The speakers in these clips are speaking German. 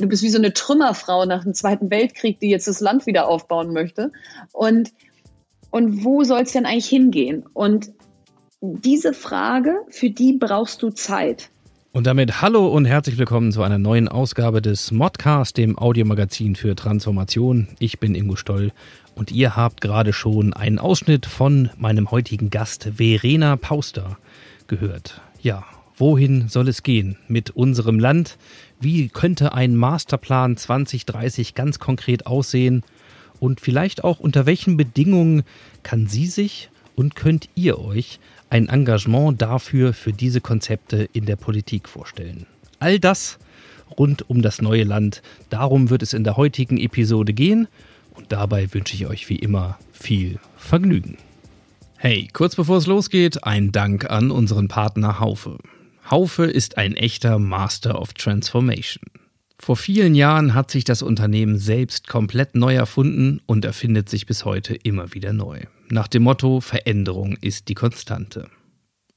Du bist wie so eine Trümmerfrau nach dem Zweiten Weltkrieg, die jetzt das Land wieder aufbauen möchte. Und, und wo soll es denn eigentlich hingehen? Und diese Frage, für die brauchst du Zeit. Und damit hallo und herzlich willkommen zu einer neuen Ausgabe des Modcast, dem Audiomagazin für Transformation. Ich bin Ingo Stoll und ihr habt gerade schon einen Ausschnitt von meinem heutigen Gast Verena Pauster gehört. Ja, wohin soll es gehen mit unserem Land? Wie könnte ein Masterplan 2030 ganz konkret aussehen? Und vielleicht auch unter welchen Bedingungen kann sie sich und könnt ihr euch ein Engagement dafür für diese Konzepte in der Politik vorstellen. All das rund um das neue Land, darum wird es in der heutigen Episode gehen und dabei wünsche ich euch wie immer viel Vergnügen. Hey, kurz bevor es losgeht, ein Dank an unseren Partner Haufe. Haufe ist ein echter Master of Transformation. Vor vielen Jahren hat sich das Unternehmen selbst komplett neu erfunden und erfindet sich bis heute immer wieder neu. Nach dem Motto Veränderung ist die Konstante.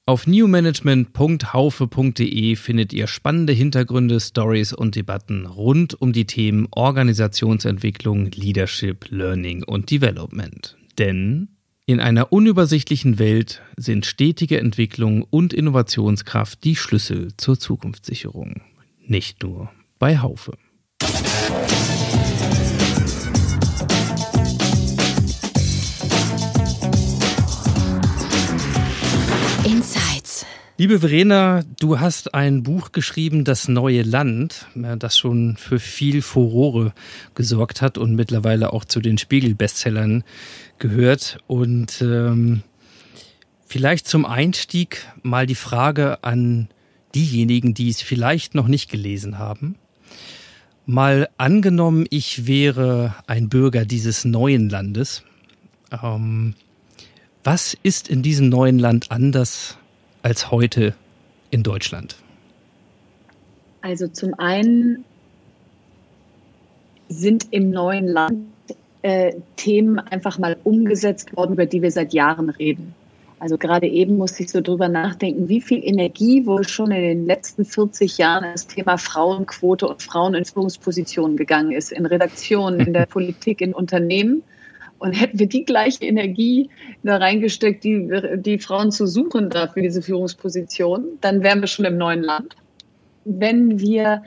Auf newmanagement.haufe.de findet ihr spannende Hintergründe, Stories und Debatten rund um die Themen Organisationsentwicklung, Leadership, Learning und Development. Denn in einer unübersichtlichen Welt sind stetige Entwicklung und Innovationskraft die Schlüssel zur Zukunftssicherung. Nicht nur bei Haufe. Insights. Liebe Verena, du hast ein Buch geschrieben, Das neue Land, das schon für viel Furore gesorgt hat und mittlerweile auch zu den Spiegel-Bestsellern gehört. Und ähm, vielleicht zum Einstieg mal die Frage an diejenigen, die es vielleicht noch nicht gelesen haben. Mal angenommen, ich wäre ein Bürger dieses neuen Landes. Ähm, was ist in diesem neuen Land anders als heute in Deutschland? Also zum einen sind im neuen Land äh, Themen einfach mal umgesetzt worden, über die wir seit Jahren reden. Also gerade eben musste ich so drüber nachdenken, wie viel Energie wohl schon in den letzten 40 Jahren das Thema Frauenquote und Frauen in Führungspositionen gegangen ist, in Redaktionen, in der Politik, in Unternehmen. Und hätten wir die gleiche Energie da reingesteckt, die, die Frauen zu suchen da für diese Führungsposition, dann wären wir schon im neuen Land. Wenn wir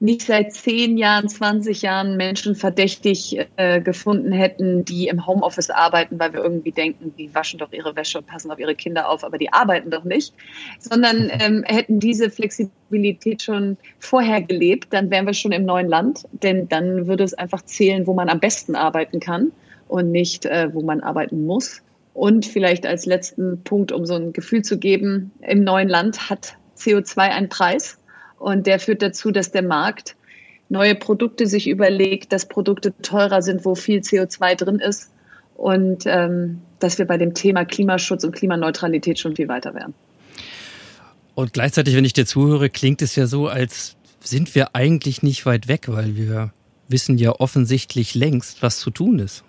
nicht seit zehn Jahren, 20 Jahren Menschen verdächtig äh, gefunden hätten, die im Homeoffice arbeiten, weil wir irgendwie denken, die waschen doch ihre Wäsche und passen auf ihre Kinder auf, aber die arbeiten doch nicht, sondern ähm, hätten diese Flexibilität schon vorher gelebt, dann wären wir schon im neuen Land, denn dann würde es einfach zählen, wo man am besten arbeiten kann und nicht, äh, wo man arbeiten muss. Und vielleicht als letzten Punkt, um so ein Gefühl zu geben, im neuen Land hat CO2 einen Preis und der führt dazu, dass der Markt neue Produkte sich überlegt, dass Produkte teurer sind, wo viel CO2 drin ist und ähm, dass wir bei dem Thema Klimaschutz und Klimaneutralität schon viel weiter wären. Und gleichzeitig, wenn ich dir zuhöre, klingt es ja so, als sind wir eigentlich nicht weit weg, weil wir wissen ja offensichtlich längst, was zu tun ist.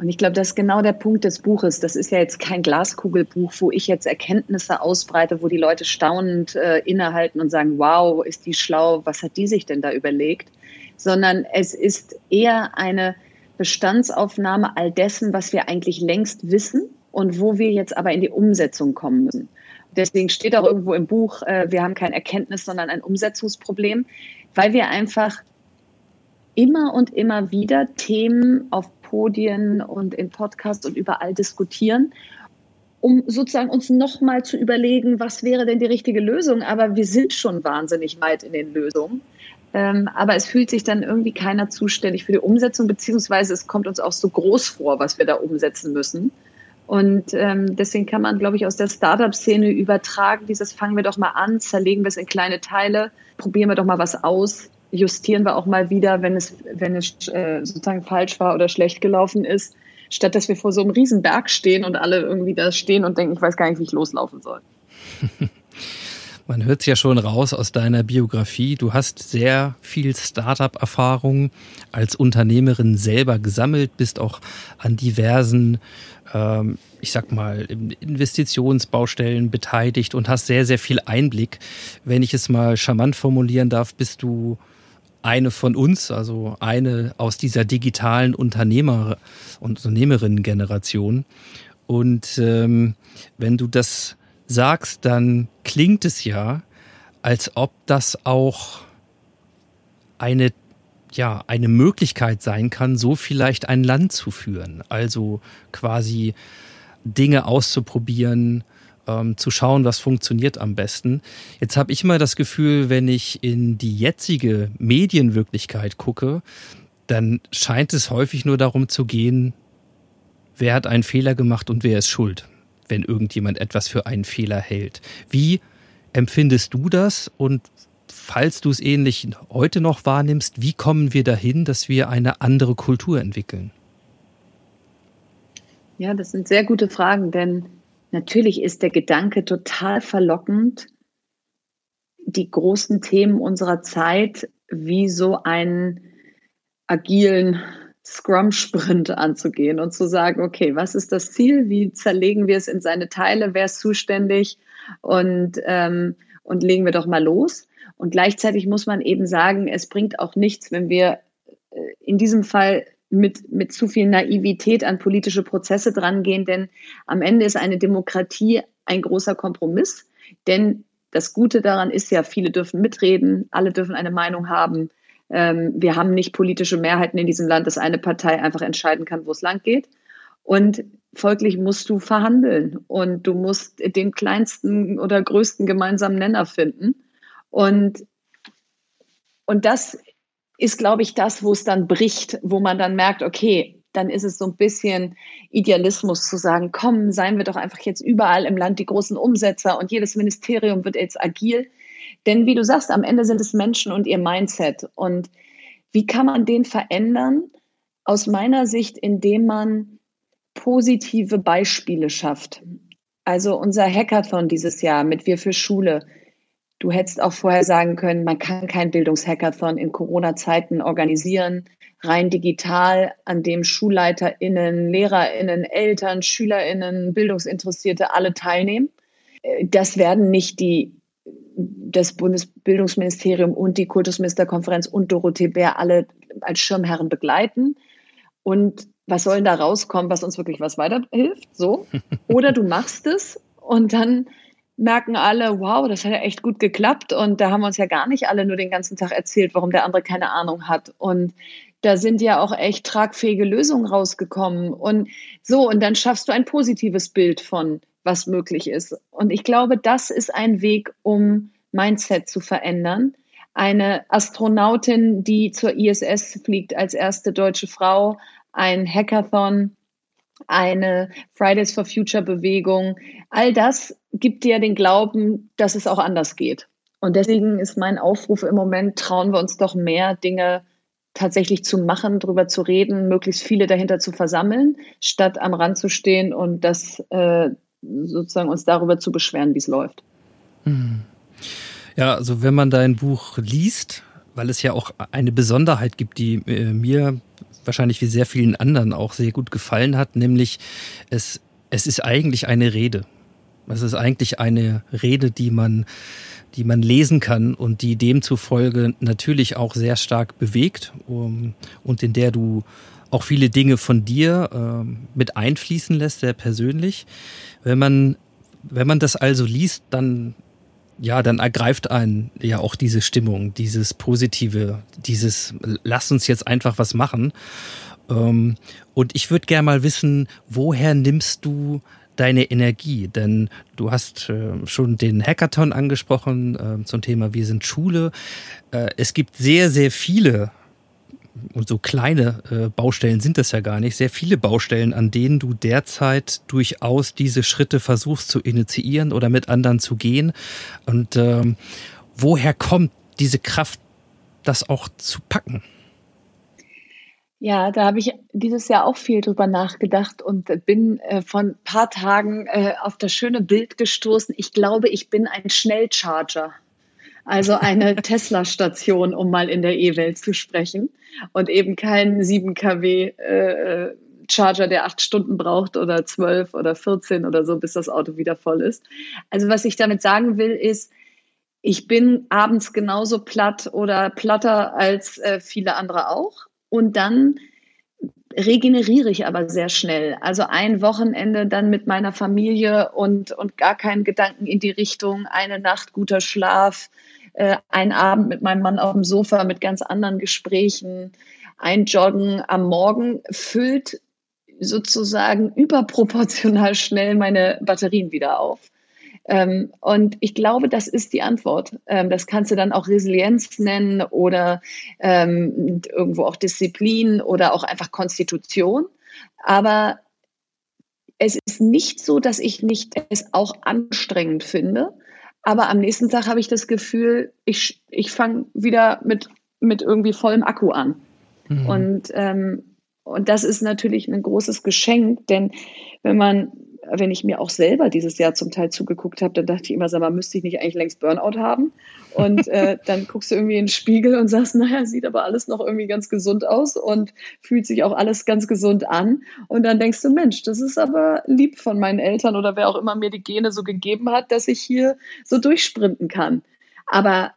Und ich glaube, das ist genau der Punkt des Buches. Das ist ja jetzt kein Glaskugelbuch, wo ich jetzt Erkenntnisse ausbreite, wo die Leute staunend äh, innehalten und sagen, wow, ist die schlau, was hat die sich denn da überlegt? Sondern es ist eher eine Bestandsaufnahme all dessen, was wir eigentlich längst wissen und wo wir jetzt aber in die Umsetzung kommen müssen. Deswegen steht auch irgendwo im Buch, äh, wir haben kein Erkenntnis, sondern ein Umsetzungsproblem, weil wir einfach immer und immer wieder Themen auf Podien und in Podcasts und überall diskutieren, um sozusagen uns nochmal zu überlegen, was wäre denn die richtige Lösung. Aber wir sind schon wahnsinnig weit in den Lösungen. Ähm, aber es fühlt sich dann irgendwie keiner zuständig für die Umsetzung, beziehungsweise es kommt uns auch so groß vor, was wir da umsetzen müssen. Und ähm, deswegen kann man, glaube ich, aus der Startup-Szene übertragen, dieses fangen wir doch mal an, zerlegen wir es in kleine Teile, probieren wir doch mal was aus justieren wir auch mal wieder, wenn es, wenn es äh, sozusagen falsch war oder schlecht gelaufen ist, statt dass wir vor so einem riesen Berg stehen und alle irgendwie da stehen und denken, ich weiß gar nicht, wie ich loslaufen soll. Man hört es ja schon raus aus deiner Biografie. Du hast sehr viel Startup-Erfahrung als Unternehmerin selber gesammelt, bist auch an diversen, ähm, ich sag mal, Investitionsbaustellen beteiligt und hast sehr, sehr viel Einblick. Wenn ich es mal charmant formulieren darf, bist du eine von uns, also eine aus dieser digitalen Unternehmer- und Unternehmerinnen-Generation. Und ähm, wenn du das sagst, dann klingt es ja, als ob das auch eine ja, eine Möglichkeit sein kann, so vielleicht ein Land zu führen. Also quasi Dinge auszuprobieren, ähm, zu schauen, was funktioniert am besten. Jetzt habe ich mal das Gefühl, wenn ich in die jetzige Medienwirklichkeit gucke, dann scheint es häufig nur darum zu gehen, wer hat einen Fehler gemacht und wer ist schuld wenn irgendjemand etwas für einen Fehler hält. Wie empfindest du das und falls du es ähnlich heute noch wahrnimmst, wie kommen wir dahin, dass wir eine andere Kultur entwickeln? Ja, das sind sehr gute Fragen, denn natürlich ist der Gedanke total verlockend, die großen Themen unserer Zeit wie so einen agilen Scrum-Sprint anzugehen und zu sagen, okay, was ist das Ziel? Wie zerlegen wir es in seine Teile? Wer ist zuständig? Und, ähm, und legen wir doch mal los. Und gleichzeitig muss man eben sagen, es bringt auch nichts, wenn wir äh, in diesem Fall mit, mit zu viel Naivität an politische Prozesse drangehen, denn am Ende ist eine Demokratie ein großer Kompromiss. Denn das Gute daran ist ja, viele dürfen mitreden, alle dürfen eine Meinung haben. Ähm, wir haben nicht politische Mehrheiten in diesem Land, dass eine Partei einfach entscheiden kann, wo es lang geht. Und folglich musst du verhandeln und du musst den kleinsten oder größten gemeinsamen Nenner finden. Und, und das ist, glaube ich, das, wo es dann bricht, wo man dann merkt, okay, dann ist es so ein bisschen Idealismus zu sagen, komm, seien wir doch einfach jetzt überall im Land die großen Umsetzer und jedes Ministerium wird jetzt agil. Denn wie du sagst, am Ende sind es Menschen und ihr Mindset. Und wie kann man den verändern? Aus meiner Sicht, indem man positive Beispiele schafft. Also unser Hackathon dieses Jahr mit Wir für Schule. Du hättest auch vorher sagen können, man kann kein Bildungshackathon in Corona-Zeiten organisieren, rein digital, an dem SchulleiterInnen, LehrerInnen, Eltern, SchülerInnen, Bildungsinteressierte alle teilnehmen. Äh, das werden nicht die das Bundesbildungsministerium und die Kultusministerkonferenz und Dorothee Bär alle als Schirmherren begleiten. Und was soll denn da rauskommen, was uns wirklich was weiterhilft? So. Oder du machst es und dann merken alle, wow, das hat ja echt gut geklappt. Und da haben wir uns ja gar nicht alle nur den ganzen Tag erzählt, warum der andere keine Ahnung hat. Und da sind ja auch echt tragfähige Lösungen rausgekommen. Und so, und dann schaffst du ein positives Bild von was möglich ist. Und ich glaube, das ist ein Weg, um Mindset zu verändern. Eine Astronautin, die zur ISS fliegt als erste deutsche Frau, ein Hackathon, eine Fridays for Future Bewegung, all das gibt dir den Glauben, dass es auch anders geht. Und deswegen ist mein Aufruf im Moment, trauen wir uns doch mehr Dinge tatsächlich zu machen, darüber zu reden, möglichst viele dahinter zu versammeln, statt am Rand zu stehen und das äh, sozusagen uns darüber zu beschweren, wie es läuft. Hm. Ja, also wenn man dein Buch liest, weil es ja auch eine Besonderheit gibt, die äh, mir wahrscheinlich wie sehr vielen anderen auch sehr gut gefallen hat, nämlich es, es ist eigentlich eine Rede. Es ist eigentlich eine Rede, die man, die man lesen kann und die demzufolge natürlich auch sehr stark bewegt um, und in der du auch viele Dinge von dir äh, mit einfließen lässt, sehr persönlich. Wenn man, wenn man das also liest, dann ja, dann ergreift einen ja auch diese Stimmung, dieses Positive, dieses Lass uns jetzt einfach was machen. Ähm, und ich würde gerne mal wissen, woher nimmst du deine Energie? Denn du hast äh, schon den Hackathon angesprochen äh, zum Thema Wir sind Schule. Äh, es gibt sehr, sehr viele und so kleine äh, Baustellen sind das ja gar nicht, sehr viele Baustellen, an denen du derzeit durchaus diese Schritte versuchst zu initiieren oder mit anderen zu gehen. Und ähm, woher kommt diese Kraft, das auch zu packen? Ja, da habe ich dieses Jahr auch viel drüber nachgedacht und bin äh, von ein paar Tagen äh, auf das schöne Bild gestoßen. Ich glaube, ich bin ein Schnellcharger. Also eine Tesla-Station, um mal in der E-Welt zu sprechen. Und eben kein 7 kW äh, Charger, der acht Stunden braucht oder zwölf oder 14 oder so, bis das Auto wieder voll ist. Also was ich damit sagen will, ist, ich bin abends genauso platt oder platter als äh, viele andere auch. Und dann regeneriere ich aber sehr schnell. Also ein Wochenende dann mit meiner Familie und, und gar keinen Gedanken in die Richtung, eine Nacht guter Schlaf, äh, ein Abend mit meinem Mann auf dem Sofa mit ganz anderen Gesprächen, ein Joggen am Morgen füllt sozusagen überproportional schnell meine Batterien wieder auf. Ähm, und ich glaube, das ist die Antwort. Ähm, das kannst du dann auch Resilienz nennen oder ähm, irgendwo auch Disziplin oder auch einfach Konstitution. Aber es ist nicht so, dass ich nicht es auch anstrengend finde. Aber am nächsten Tag habe ich das Gefühl, ich, ich fange wieder mit, mit irgendwie vollem Akku an. Mhm. Und ähm, und das ist natürlich ein großes Geschenk, denn wenn man, wenn ich mir auch selber dieses Jahr zum Teil zugeguckt habe, dann dachte ich immer, sag mal, müsste ich nicht eigentlich längst Burnout haben? Und äh, dann guckst du irgendwie in den Spiegel und sagst, naja, sieht aber alles noch irgendwie ganz gesund aus und fühlt sich auch alles ganz gesund an. Und dann denkst du, Mensch, das ist aber lieb von meinen Eltern oder wer auch immer mir die Gene so gegeben hat, dass ich hier so durchsprinten kann. Aber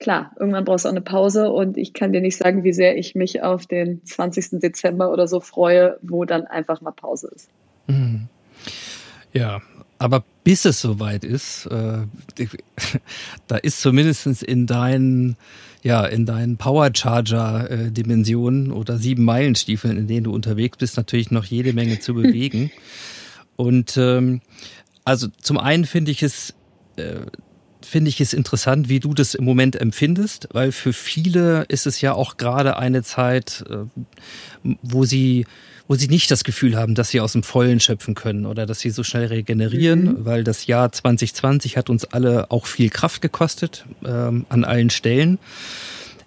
klar, irgendwann brauchst du auch eine Pause und ich kann dir nicht sagen, wie sehr ich mich auf den 20. Dezember oder so freue, wo dann einfach mal Pause ist. Mhm. Ja, aber bis es soweit ist, äh, da ist zumindest in deinen ja, in deinen Powercharger-Dimensionen oder sieben Meilenstiefeln, in denen du unterwegs bist, natürlich noch jede Menge zu bewegen. Und ähm, also zum einen finde ich es äh, finde ich es interessant, wie du das im Moment empfindest, weil für viele ist es ja auch gerade eine Zeit, äh, wo sie wo sie nicht das Gefühl haben, dass sie aus dem Vollen schöpfen können oder dass sie so schnell regenerieren, mhm. weil das Jahr 2020 hat uns alle auch viel Kraft gekostet ähm, an allen Stellen.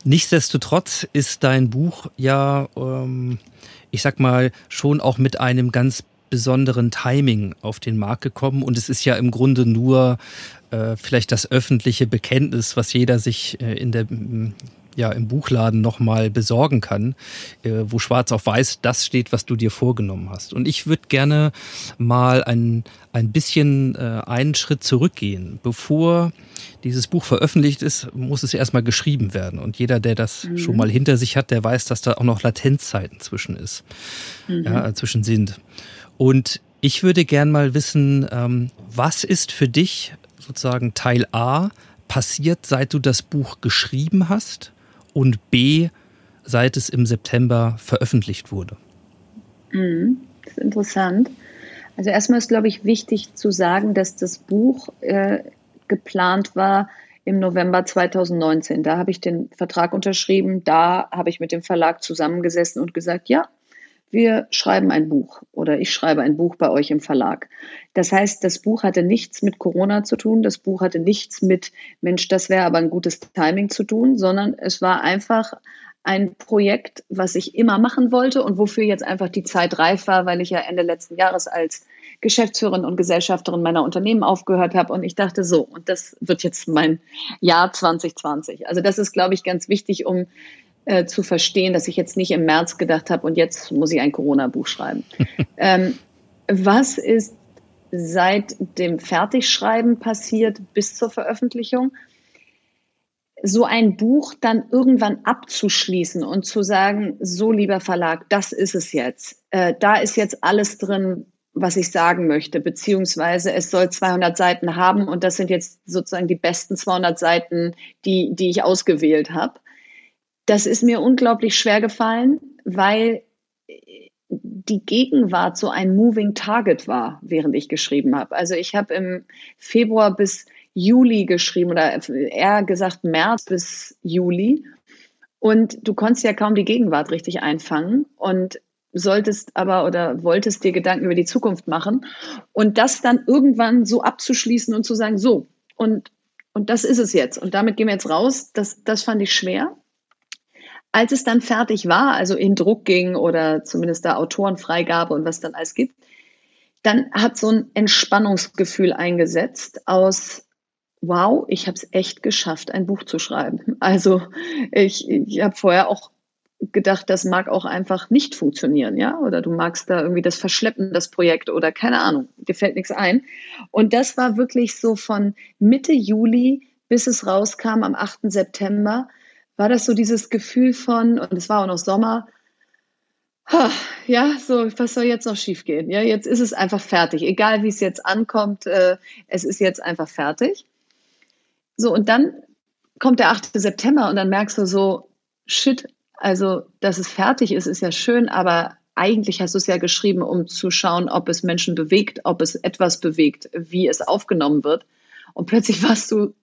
Nichtsdestotrotz ist dein Buch ja, ähm, ich sag mal, schon auch mit einem ganz besonderen Timing auf den Markt gekommen und es ist ja im Grunde nur äh, vielleicht das öffentliche Bekenntnis, was jeder sich äh, in der ja im Buchladen nochmal besorgen kann, äh, wo schwarz auf weiß das steht, was du dir vorgenommen hast. Und ich würde gerne mal ein, ein bisschen äh, einen Schritt zurückgehen. Bevor dieses Buch veröffentlicht ist, muss es erstmal geschrieben werden. Und jeder, der das mhm. schon mal hinter sich hat, der weiß, dass da auch noch Latenzzeiten zwischen ist, mhm. ja, zwischen sind. Und ich würde gern mal wissen, ähm, was ist für dich sozusagen Teil A passiert, seit du das Buch geschrieben hast und B, seit es im September veröffentlicht wurde? Mhm, das ist interessant. Also erstmal ist, glaube ich, wichtig zu sagen, dass das Buch äh, geplant war im November 2019. Da habe ich den Vertrag unterschrieben, da habe ich mit dem Verlag zusammengesessen und gesagt, ja, wir schreiben ein Buch oder ich schreibe ein Buch bei euch im Verlag. Das heißt, das Buch hatte nichts mit Corona zu tun, das Buch hatte nichts mit, Mensch, das wäre aber ein gutes Timing zu tun, sondern es war einfach ein Projekt, was ich immer machen wollte und wofür jetzt einfach die Zeit reif war, weil ich ja Ende letzten Jahres als Geschäftsführerin und Gesellschafterin meiner Unternehmen aufgehört habe und ich dachte so, und das wird jetzt mein Jahr 2020. Also das ist, glaube ich, ganz wichtig, um äh, zu verstehen, dass ich jetzt nicht im März gedacht habe und jetzt muss ich ein Corona-Buch schreiben. ähm, was ist seit dem Fertigschreiben passiert bis zur Veröffentlichung? So ein Buch dann irgendwann abzuschließen und zu sagen, so lieber Verlag, das ist es jetzt. Äh, da ist jetzt alles drin, was ich sagen möchte, beziehungsweise es soll 200 Seiten haben und das sind jetzt sozusagen die besten 200 Seiten, die, die ich ausgewählt habe. Das ist mir unglaublich schwer gefallen, weil die Gegenwart so ein Moving Target war, während ich geschrieben habe. Also ich habe im Februar bis Juli geschrieben oder eher gesagt März bis Juli. Und du konntest ja kaum die Gegenwart richtig einfangen und solltest aber oder wolltest dir Gedanken über die Zukunft machen und das dann irgendwann so abzuschließen und zu sagen, so, und, und das ist es jetzt und damit gehen wir jetzt raus, das, das fand ich schwer. Als es dann fertig war, also in Druck ging oder zumindest da Autorenfreigabe und was dann alles gibt, dann hat so ein Entspannungsgefühl eingesetzt aus, wow, ich habe es echt geschafft, ein Buch zu schreiben. Also ich, ich habe vorher auch gedacht, das mag auch einfach nicht funktionieren, ja, oder du magst da irgendwie das verschleppen, das Projekt oder keine Ahnung, dir fällt nichts ein. Und das war wirklich so von Mitte Juli bis es rauskam am 8. September, war das so dieses Gefühl von, und es war auch noch Sommer, ja, so, was soll jetzt noch schiefgehen? Ja, jetzt ist es einfach fertig. Egal wie es jetzt ankommt, äh, es ist jetzt einfach fertig. So, und dann kommt der 8. September und dann merkst du so, shit, also, dass es fertig ist, ist ja schön, aber eigentlich hast du es ja geschrieben, um zu schauen, ob es Menschen bewegt, ob es etwas bewegt, wie es aufgenommen wird. Und plötzlich warst du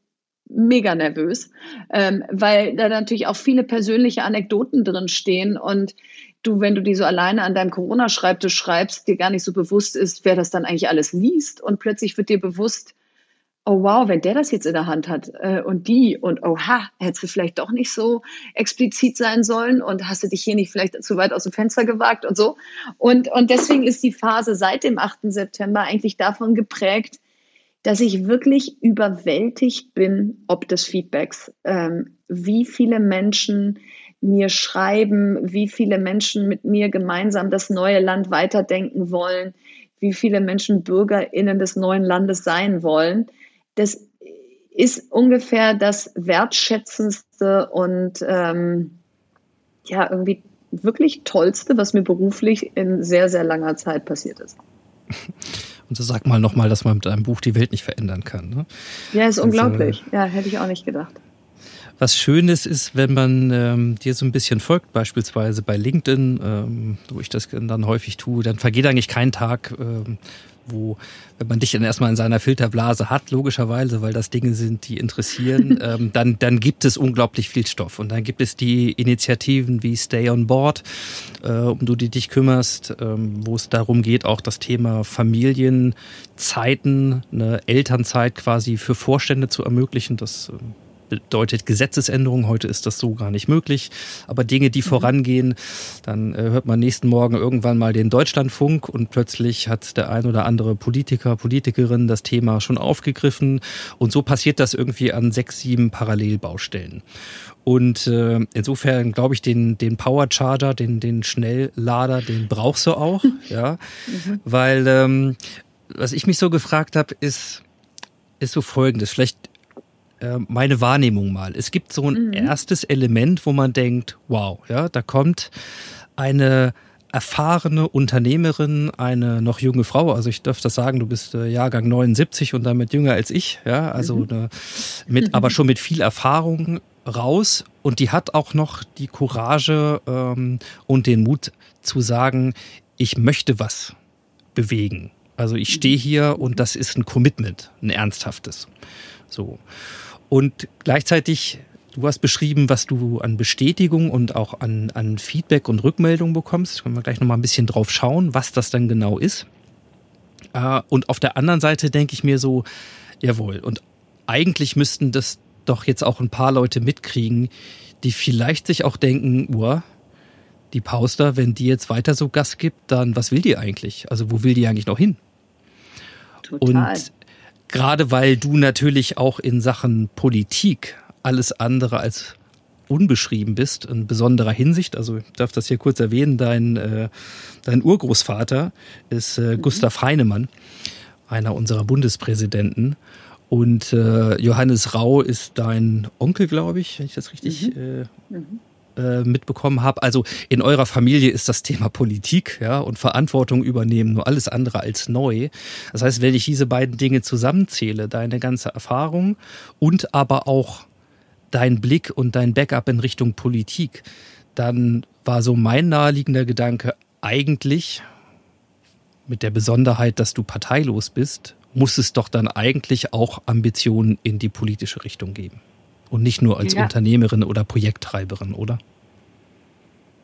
mega nervös, ähm, weil da natürlich auch viele persönliche Anekdoten drin stehen und du, wenn du die so alleine an deinem Corona-Schreibtisch schreibst, dir gar nicht so bewusst ist, wer das dann eigentlich alles liest und plötzlich wird dir bewusst, oh wow, wenn der das jetzt in der Hand hat äh, und die und oha, hättest du vielleicht doch nicht so explizit sein sollen und hast du dich hier nicht vielleicht zu weit aus dem Fenster gewagt und so. Und, und deswegen ist die Phase seit dem 8. September eigentlich davon geprägt, dass ich wirklich überwältigt bin, ob des Feedbacks, ähm, wie viele Menschen mir schreiben, wie viele Menschen mit mir gemeinsam das neue Land weiterdenken wollen, wie viele Menschen BürgerInnen des neuen Landes sein wollen. Das ist ungefähr das wertschätzendste und ähm, ja, irgendwie wirklich tollste, was mir beruflich in sehr, sehr langer Zeit passiert ist. Und so sag mal nochmal, dass man mit einem Buch die Welt nicht verändern kann. Ne? Ja, ist also, unglaublich. Ja, hätte ich auch nicht gedacht. Was Schönes ist, wenn man ähm, dir so ein bisschen folgt, beispielsweise bei LinkedIn, ähm, wo ich das dann häufig tue, dann vergeht eigentlich kein Tag, ähm, wo, wenn man dich dann erstmal in seiner Filterblase hat, logischerweise, weil das Dinge sind, die interessieren, ähm, dann, dann gibt es unglaublich viel Stoff. Und dann gibt es die Initiativen wie Stay on Board, äh, um du die dich kümmerst, ähm, wo es darum geht, auch das Thema Familienzeiten, eine Elternzeit quasi für Vorstände zu ermöglichen. Das ähm, bedeutet Gesetzesänderung. Heute ist das so gar nicht möglich. Aber Dinge, die mhm. vorangehen, dann äh, hört man nächsten Morgen irgendwann mal den Deutschlandfunk und plötzlich hat der ein oder andere Politiker, Politikerin das Thema schon aufgegriffen. Und so passiert das irgendwie an sechs, sieben Parallelbaustellen. Und äh, insofern glaube ich, den, den Power Charger, den, den Schnelllader, den brauchst du auch, ja. Mhm. Weil ähm, was ich mich so gefragt habe, ist, ist so folgendes. Vielleicht äh, meine Wahrnehmung mal. Es gibt so ein mhm. erstes Element, wo man denkt, wow, ja, da kommt eine erfahrene Unternehmerin, eine noch junge Frau, also ich darf das sagen, du bist äh, Jahrgang 79 und damit jünger als ich, ja, also mhm. eine, mit, aber schon mit viel Erfahrung raus und die hat auch noch die Courage ähm, und den Mut zu sagen, ich möchte was bewegen. Also ich stehe hier und das ist ein Commitment, ein ernsthaftes. So. Und gleichzeitig, du hast beschrieben, was du an Bestätigung und auch an, an Feedback und Rückmeldung bekommst. Können wir gleich nochmal ein bisschen drauf schauen, was das dann genau ist. Äh, und auf der anderen Seite denke ich mir so, jawohl, und eigentlich müssten das doch jetzt auch ein paar Leute mitkriegen, die vielleicht sich auch denken, uah, die Pauster, wenn die jetzt weiter so Gas gibt, dann was will die eigentlich? Also wo will die eigentlich noch hin? Total. Und Gerade weil du natürlich auch in Sachen Politik alles andere als unbeschrieben bist, in besonderer Hinsicht. Also ich darf das hier kurz erwähnen, dein, äh, dein Urgroßvater ist äh, mhm. Gustav Heinemann, einer unserer Bundespräsidenten. Und äh, Johannes Rau ist dein Onkel, glaube ich, wenn ich das richtig mhm. Äh, mhm. Äh, mitbekommen habe. Also in eurer Familie ist das Thema Politik ja, und Verantwortung übernehmen nur alles andere als neu. Das heißt, wenn ich diese beiden Dinge zusammenzähle, deine ganze Erfahrung und aber auch dein Blick und dein Backup in Richtung Politik, dann war so mein naheliegender Gedanke eigentlich mit der Besonderheit, dass du parteilos bist, muss es doch dann eigentlich auch Ambitionen in die politische Richtung geben und nicht nur als ja. Unternehmerin oder Projekttreiberin, oder?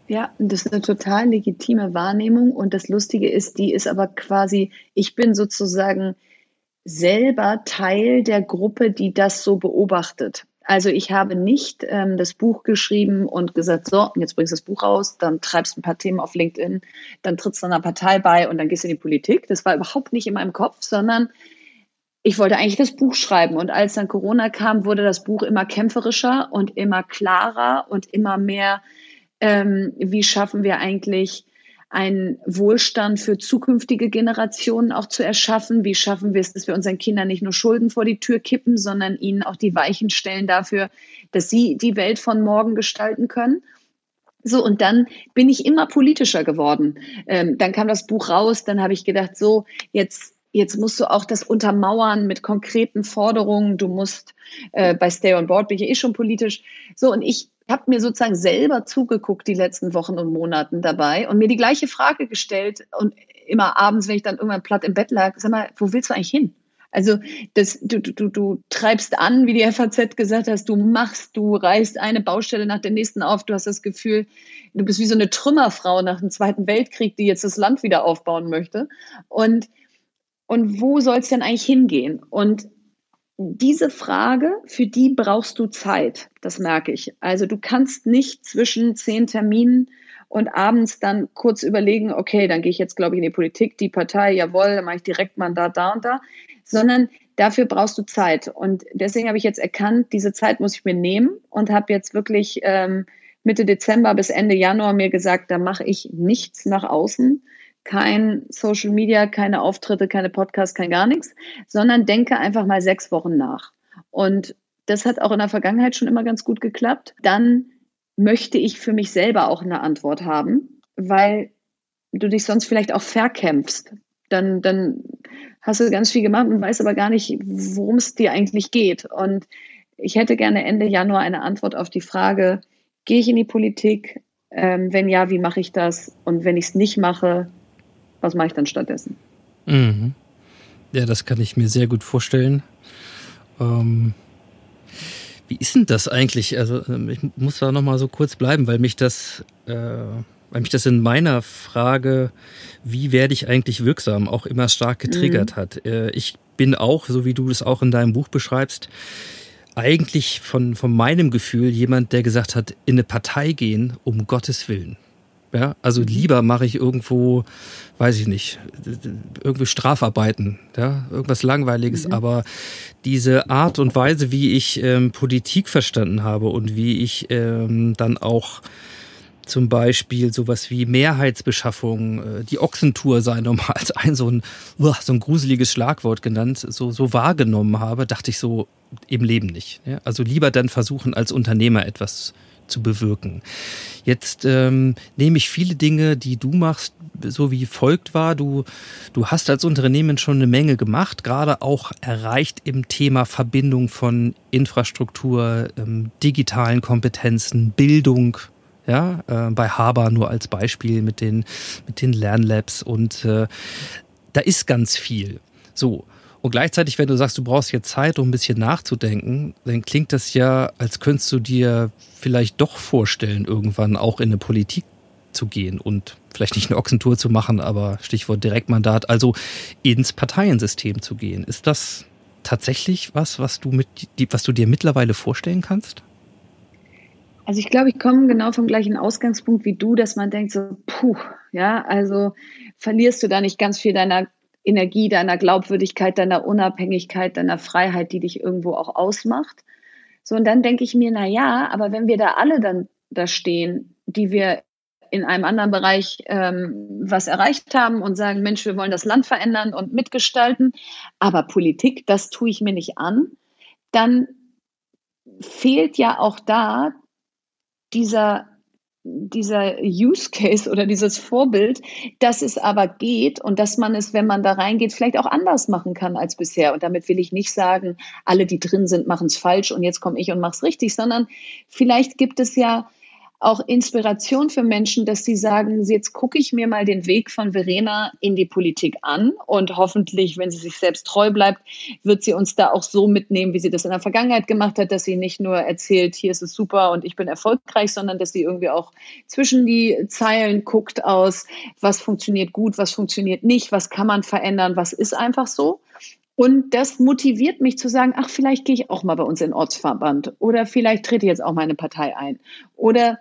Ja, das ist eine total legitime Wahrnehmung und das Lustige ist, die ist aber quasi, ich bin sozusagen selber Teil der Gruppe, die das so beobachtet. Also ich habe nicht ähm, das Buch geschrieben und gesagt, so, jetzt bringst du das Buch raus, dann treibst du ein paar Themen auf LinkedIn, dann trittst du einer Partei bei und dann gehst du in die Politik. Das war überhaupt nicht in meinem Kopf, sondern ich wollte eigentlich das Buch schreiben. Und als dann Corona kam, wurde das Buch immer kämpferischer und immer klarer und immer mehr, ähm, wie schaffen wir eigentlich einen Wohlstand für zukünftige Generationen auch zu erschaffen? Wie schaffen wir es, dass wir unseren Kindern nicht nur Schulden vor die Tür kippen, sondern ihnen auch die Weichen stellen dafür, dass sie die Welt von morgen gestalten können? So, und dann bin ich immer politischer geworden. Ähm, dann kam das Buch raus, dann habe ich gedacht, so, jetzt, jetzt musst du auch das untermauern mit konkreten Forderungen. Du musst, äh, bei Stay on Board bin ich eh schon politisch. So, und ich habe mir sozusagen selber zugeguckt die letzten Wochen und Monaten dabei und mir die gleiche Frage gestellt und immer abends, wenn ich dann irgendwann platt im Bett lag, sag mal, wo willst du eigentlich hin? Also das, du, du, du treibst an, wie die FAZ gesagt hast, du machst, du reißt eine Baustelle nach der nächsten auf, du hast das Gefühl, du bist wie so eine Trümmerfrau nach dem Zweiten Weltkrieg, die jetzt das Land wieder aufbauen möchte. Und, und wo soll es denn eigentlich hingehen? Und diese Frage, für die brauchst du Zeit, das merke ich. Also du kannst nicht zwischen zehn Terminen und abends dann kurz überlegen, okay, dann gehe ich jetzt, glaube ich, in die Politik, die Partei, jawohl, dann mache ich direkt Mandat da und da, sondern dafür brauchst du Zeit. Und deswegen habe ich jetzt erkannt, diese Zeit muss ich mir nehmen und habe jetzt wirklich ähm, Mitte Dezember bis Ende Januar mir gesagt, da mache ich nichts nach außen, kein Social Media, keine Auftritte, keine Podcasts, kein gar nichts, sondern denke einfach mal sechs Wochen nach. Und das hat auch in der Vergangenheit schon immer ganz gut geklappt. Dann möchte ich für mich selber auch eine Antwort haben, weil du dich sonst vielleicht auch verkämpfst. Dann, dann hast du ganz viel gemacht und weißt aber gar nicht, worum es dir eigentlich geht. Und ich hätte gerne Ende Januar eine Antwort auf die Frage, gehe ich in die Politik? Ähm, wenn ja, wie mache ich das? Und wenn ich es nicht mache, was mache ich dann stattdessen? Mhm. Ja, das kann ich mir sehr gut vorstellen. Ähm, wie ist denn das eigentlich? Also ähm, ich muss da noch mal so kurz bleiben, weil mich das, äh, weil mich das in meiner Frage, wie werde ich eigentlich wirksam, auch immer stark getriggert mhm. hat. Äh, ich bin auch, so wie du es auch in deinem Buch beschreibst, eigentlich von, von meinem Gefühl jemand, der gesagt hat, in eine Partei gehen, um Gottes Willen. Ja, also lieber mache ich irgendwo, weiß ich nicht, irgendwie Strafarbeiten, ja, irgendwas Langweiliges. Mhm. Aber diese Art und Weise, wie ich ähm, Politik verstanden habe und wie ich ähm, dann auch zum Beispiel sowas wie Mehrheitsbeschaffung, äh, die Ochsentour sei nochmal als ein so ein, so ein gruseliges Schlagwort genannt, so, so wahrgenommen habe, dachte ich so im Leben nicht. Ja? Also lieber dann versuchen, als Unternehmer etwas zu bewirken. Jetzt ähm, nehme ich viele Dinge, die du machst, so wie folgt war. Du, du hast als Unternehmen schon eine Menge gemacht, gerade auch erreicht im Thema Verbindung von Infrastruktur, ähm, digitalen Kompetenzen, Bildung. Ja, äh, bei Haber nur als Beispiel mit den, mit den Lernlabs und äh, da ist ganz viel. So. Und gleichzeitig, wenn du sagst, du brauchst jetzt Zeit, um ein bisschen nachzudenken, dann klingt das ja, als könntest du dir vielleicht doch vorstellen, irgendwann auch in eine Politik zu gehen und vielleicht nicht eine Ochsentour zu machen, aber Stichwort Direktmandat, also ins Parteiensystem zu gehen. Ist das tatsächlich was, was du mit, was du dir mittlerweile vorstellen kannst? Also ich glaube, ich komme genau vom gleichen Ausgangspunkt wie du, dass man denkt so, puh, ja, also verlierst du da nicht ganz viel deiner Energie, deiner Glaubwürdigkeit, deiner Unabhängigkeit, deiner Freiheit, die dich irgendwo auch ausmacht. So, und dann denke ich mir, na ja, aber wenn wir da alle dann da stehen, die wir in einem anderen Bereich ähm, was erreicht haben und sagen, Mensch, wir wollen das Land verändern und mitgestalten, aber Politik, das tue ich mir nicht an, dann fehlt ja auch da dieser dieser Use Case oder dieses Vorbild, dass es aber geht und dass man es, wenn man da reingeht, vielleicht auch anders machen kann als bisher. Und damit will ich nicht sagen, alle, die drin sind, machen es falsch und jetzt komme ich und mache es richtig, sondern vielleicht gibt es ja auch Inspiration für Menschen, dass sie sagen, jetzt gucke ich mir mal den Weg von Verena in die Politik an und hoffentlich, wenn sie sich selbst treu bleibt, wird sie uns da auch so mitnehmen, wie sie das in der Vergangenheit gemacht hat, dass sie nicht nur erzählt, hier ist es super und ich bin erfolgreich, sondern dass sie irgendwie auch zwischen die Zeilen guckt aus, was funktioniert gut, was funktioniert nicht, was kann man verändern, was ist einfach so. Und das motiviert mich zu sagen, ach, vielleicht gehe ich auch mal bei uns in den Ortsverband oder vielleicht trete ich jetzt auch meine Partei ein oder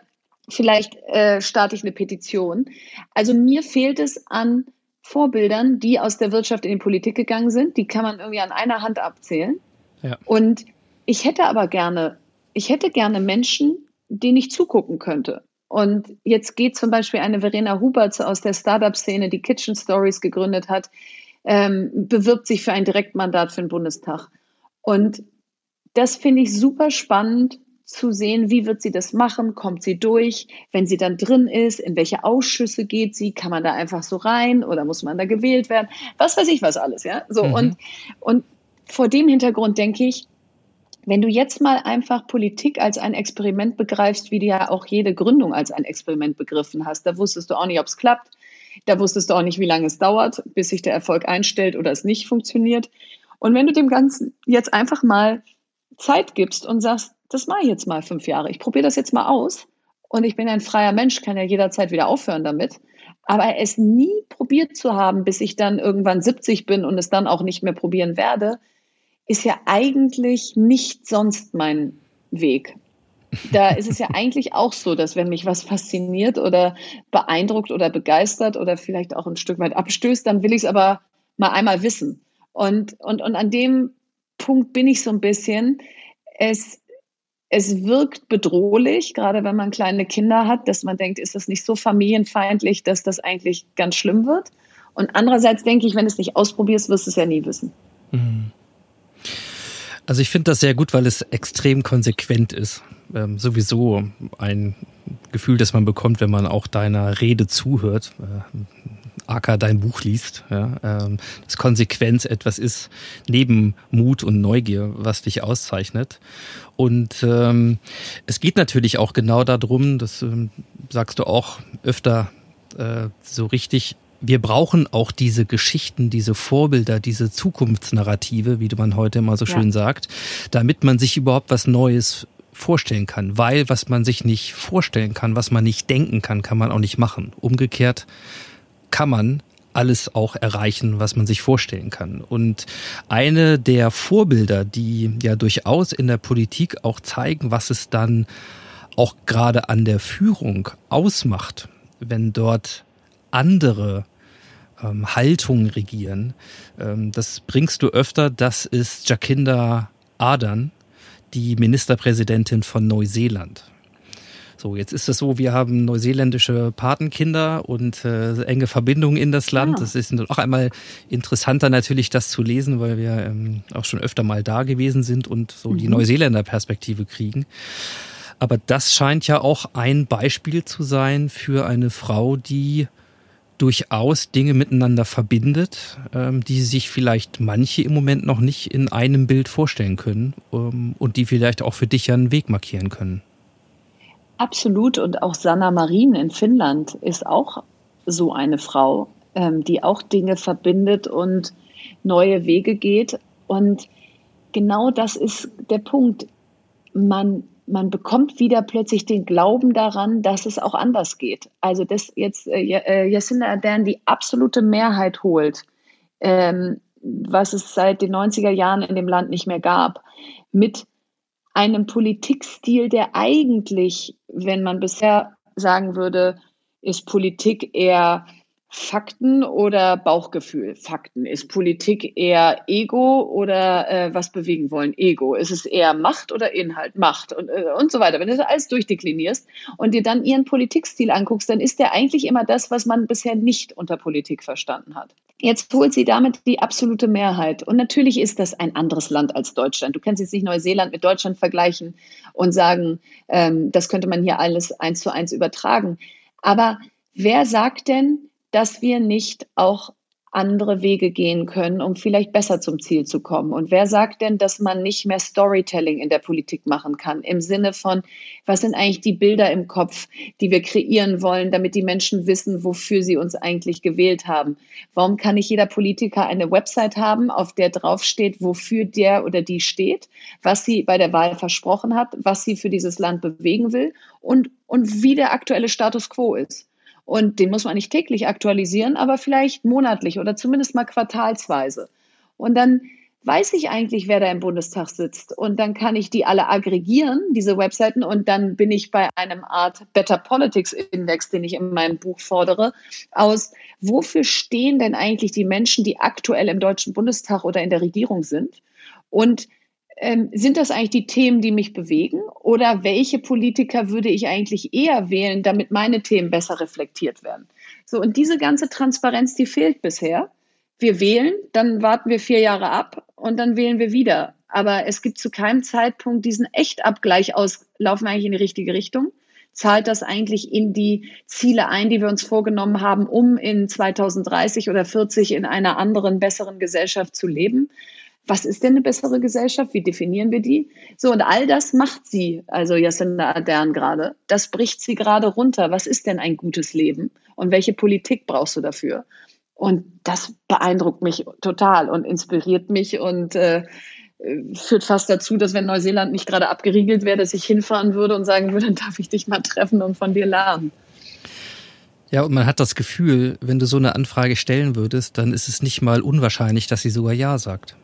vielleicht äh, starte ich eine Petition. Also mir fehlt es an Vorbildern, die aus der Wirtschaft in die Politik gegangen sind. Die kann man irgendwie an einer Hand abzählen. Ja. Und ich hätte aber gerne, ich hätte gerne Menschen, denen ich zugucken könnte. Und jetzt geht zum Beispiel eine Verena Huberts aus der Startup-Szene, die Kitchen Stories gegründet hat, ähm, bewirbt sich für ein Direktmandat für den Bundestag. Und das finde ich super spannend zu sehen, wie wird sie das machen, kommt sie durch, wenn sie dann drin ist, in welche Ausschüsse geht sie, kann man da einfach so rein oder muss man da gewählt werden, was weiß ich was alles, ja. So mhm. und, und vor dem Hintergrund denke ich, wenn du jetzt mal einfach Politik als ein Experiment begreifst, wie du ja auch jede Gründung als ein Experiment begriffen hast, da wusstest du auch nicht, ob es klappt, da wusstest du auch nicht, wie lange es dauert, bis sich der Erfolg einstellt oder es nicht funktioniert. Und wenn du dem Ganzen jetzt einfach mal Zeit gibst und sagst, das mache ich jetzt mal fünf Jahre, ich probiere das jetzt mal aus und ich bin ein freier Mensch, kann ja jederzeit wieder aufhören damit. Aber es nie probiert zu haben, bis ich dann irgendwann 70 bin und es dann auch nicht mehr probieren werde, ist ja eigentlich nicht sonst mein Weg. Da ist es ja eigentlich auch so, dass wenn mich was fasziniert oder beeindruckt oder begeistert oder vielleicht auch ein Stück weit abstößt, dann will ich es aber mal einmal wissen. Und, und, und an dem Punkt bin ich so ein bisschen. Es, es wirkt bedrohlich, gerade wenn man kleine Kinder hat, dass man denkt, ist das nicht so familienfeindlich, dass das eigentlich ganz schlimm wird. Und andererseits denke ich, wenn du es nicht ausprobierst, wirst du es ja nie wissen. Mhm. Also ich finde das sehr gut, weil es extrem konsequent ist. Ähm, sowieso ein Gefühl, das man bekommt, wenn man auch deiner Rede zuhört, äh, aka dein Buch liest. Ja, ähm, dass Konsequenz etwas ist, neben Mut und Neugier, was dich auszeichnet. Und ähm, es geht natürlich auch genau darum, das ähm, sagst du auch öfter äh, so richtig, wir brauchen auch diese Geschichten, diese Vorbilder, diese Zukunftsnarrative, wie man heute immer so schön ja. sagt, damit man sich überhaupt was Neues vorstellen kann. Weil was man sich nicht vorstellen kann, was man nicht denken kann, kann man auch nicht machen. Umgekehrt kann man alles auch erreichen, was man sich vorstellen kann. Und eine der Vorbilder, die ja durchaus in der Politik auch zeigen, was es dann auch gerade an der Führung ausmacht, wenn dort andere ähm, Haltungen regieren. Ähm, das bringst du öfter. Das ist Jacinda Ardern, die Ministerpräsidentin von Neuseeland. So, jetzt ist es so, wir haben neuseeländische Patenkinder und äh, enge Verbindungen in das Land. Ja. ist auch einmal interessanter natürlich, das zu lesen, weil wir ähm, auch schon öfter mal da gewesen sind und so mhm. die Neuseeländer Perspektive kriegen. Aber das scheint ja auch ein Beispiel zu sein für eine Frau, die durchaus Dinge miteinander verbindet, ähm, die sich vielleicht manche im Moment noch nicht in einem Bild vorstellen können ähm, und die vielleicht auch für dich ja einen Weg markieren können. Absolut. Und auch Sanna Marin in Finnland ist auch so eine Frau, ähm, die auch Dinge verbindet und neue Wege geht. Und genau das ist der Punkt. Man man bekommt wieder plötzlich den Glauben daran, dass es auch anders geht. Also dass jetzt äh, äh, Jacinda Ardern die absolute Mehrheit holt, ähm, was es seit den 90er Jahren in dem Land nicht mehr gab, mit einem Politikstil, der eigentlich, wenn man bisher sagen würde, ist Politik eher Fakten oder Bauchgefühl? Fakten. Ist Politik eher Ego oder äh, was bewegen wollen? Ego. Ist es eher Macht oder Inhalt? Macht und, äh, und so weiter. Wenn du das alles durchdeklinierst und dir dann ihren Politikstil anguckst, dann ist der eigentlich immer das, was man bisher nicht unter Politik verstanden hat. Jetzt holt sie damit die absolute Mehrheit. Und natürlich ist das ein anderes Land als Deutschland. Du kannst jetzt nicht Neuseeland mit Deutschland vergleichen und sagen, ähm, das könnte man hier alles eins zu eins übertragen. Aber wer sagt denn, dass wir nicht auch andere Wege gehen können, um vielleicht besser zum Ziel zu kommen. Und wer sagt denn, dass man nicht mehr Storytelling in der Politik machen kann? Im Sinne von, was sind eigentlich die Bilder im Kopf, die wir kreieren wollen, damit die Menschen wissen, wofür sie uns eigentlich gewählt haben? Warum kann nicht jeder Politiker eine Website haben, auf der draufsteht, wofür der oder die steht, was sie bei der Wahl versprochen hat, was sie für dieses Land bewegen will und, und wie der aktuelle Status quo ist? Und den muss man nicht täglich aktualisieren, aber vielleicht monatlich oder zumindest mal quartalsweise. Und dann weiß ich eigentlich, wer da im Bundestag sitzt. Und dann kann ich die alle aggregieren, diese Webseiten, und dann bin ich bei einem Art Better Politics Index, den ich in meinem Buch fordere, aus, wofür stehen denn eigentlich die Menschen, die aktuell im Deutschen Bundestag oder in der Regierung sind? Und ähm, sind das eigentlich die Themen, die mich bewegen? Oder welche Politiker würde ich eigentlich eher wählen, damit meine Themen besser reflektiert werden? So, und diese ganze Transparenz, die fehlt bisher. Wir wählen, dann warten wir vier Jahre ab und dann wählen wir wieder. Aber es gibt zu keinem Zeitpunkt diesen Echtabgleich aus, laufen wir eigentlich in die richtige Richtung? Zahlt das eigentlich in die Ziele ein, die wir uns vorgenommen haben, um in 2030 oder 40 in einer anderen, besseren Gesellschaft zu leben? Was ist denn eine bessere Gesellschaft? Wie definieren wir die? So, und all das macht sie, also Jacinda Ardern gerade. Das bricht sie gerade runter. Was ist denn ein gutes Leben? Und welche Politik brauchst du dafür? Und das beeindruckt mich total und inspiriert mich und äh, führt fast dazu, dass wenn Neuseeland nicht gerade abgeriegelt wäre, dass ich hinfahren würde und sagen würde, dann darf ich dich mal treffen und von dir lernen. Ja, und man hat das Gefühl, wenn du so eine Anfrage stellen würdest, dann ist es nicht mal unwahrscheinlich, dass sie sogar Ja sagt.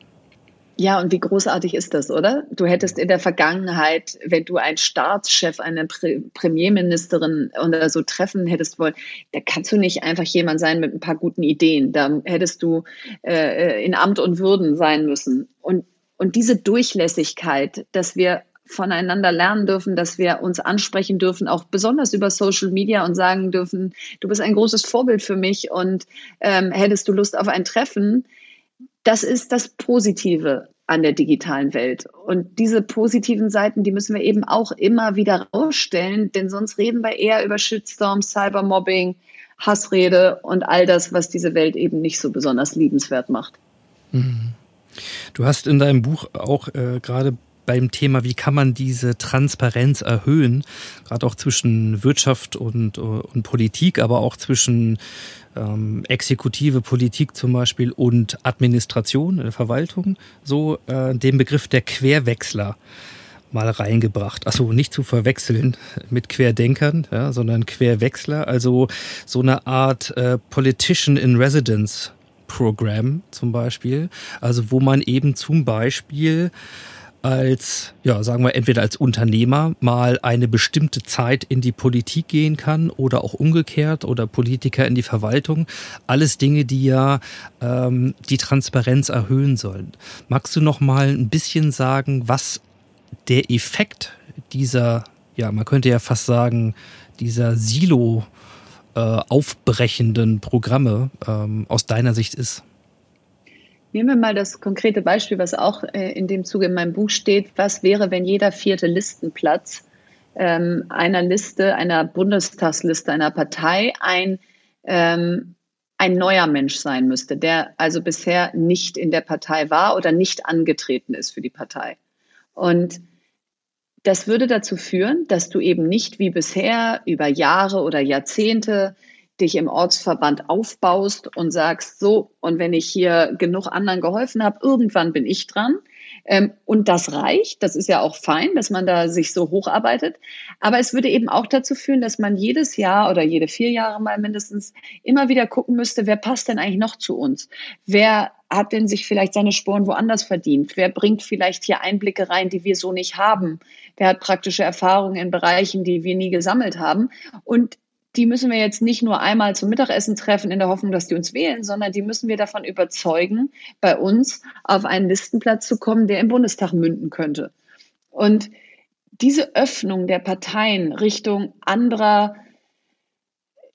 Ja, und wie großartig ist das, oder? Du hättest in der Vergangenheit, wenn du einen Staatschef, eine Pre Premierministerin oder so treffen hättest wollen, da kannst du nicht einfach jemand sein mit ein paar guten Ideen. Da hättest du äh, in Amt und Würden sein müssen. Und, und diese Durchlässigkeit, dass wir voneinander lernen dürfen, dass wir uns ansprechen dürfen, auch besonders über Social Media und sagen dürfen, du bist ein großes Vorbild für mich und ähm, hättest du Lust auf ein Treffen, das ist das Positive an der digitalen Welt. Und diese positiven Seiten, die müssen wir eben auch immer wieder rausstellen, denn sonst reden wir eher über Shitstorms, Cybermobbing, Hassrede und all das, was diese Welt eben nicht so besonders liebenswert macht. Mhm. Du hast in deinem Buch auch äh, gerade beim Thema, wie kann man diese Transparenz erhöhen, gerade auch zwischen Wirtschaft und, und Politik, aber auch zwischen ähm, exekutive Politik zum Beispiel und Administration, äh, Verwaltung, so äh, den Begriff der Querwechsler mal reingebracht. Achso, nicht zu verwechseln mit Querdenkern, ja, sondern Querwechsler, also so eine Art äh, Politician in Residence Programm zum Beispiel, also wo man eben zum Beispiel als, ja, sagen wir, entweder als Unternehmer mal eine bestimmte Zeit in die Politik gehen kann oder auch umgekehrt oder Politiker in die Verwaltung. Alles Dinge, die ja ähm, die Transparenz erhöhen sollen. Magst du noch mal ein bisschen sagen, was der Effekt dieser, ja, man könnte ja fast sagen, dieser Silo äh, aufbrechenden Programme ähm, aus deiner Sicht ist? Nehmen wir mal das konkrete Beispiel, was auch äh, in dem Zuge in meinem Buch steht. Was wäre, wenn jeder vierte Listenplatz ähm, einer Liste, einer Bundestagsliste, einer Partei ein, ähm, ein neuer Mensch sein müsste, der also bisher nicht in der Partei war oder nicht angetreten ist für die Partei. Und das würde dazu führen, dass du eben nicht wie bisher über Jahre oder Jahrzehnte dich im Ortsverband aufbaust und sagst, so, und wenn ich hier genug anderen geholfen habe, irgendwann bin ich dran. Ähm, und das reicht. Das ist ja auch fein, dass man da sich so hocharbeitet. Aber es würde eben auch dazu führen, dass man jedes Jahr oder jede vier Jahre mal mindestens immer wieder gucken müsste, wer passt denn eigentlich noch zu uns? Wer hat denn sich vielleicht seine Sporen woanders verdient? Wer bringt vielleicht hier Einblicke rein, die wir so nicht haben? Wer hat praktische Erfahrungen in Bereichen, die wir nie gesammelt haben? Und die müssen wir jetzt nicht nur einmal zum Mittagessen treffen in der Hoffnung, dass die uns wählen, sondern die müssen wir davon überzeugen, bei uns auf einen Listenplatz zu kommen, der im Bundestag münden könnte. Und diese Öffnung der Parteien Richtung anderer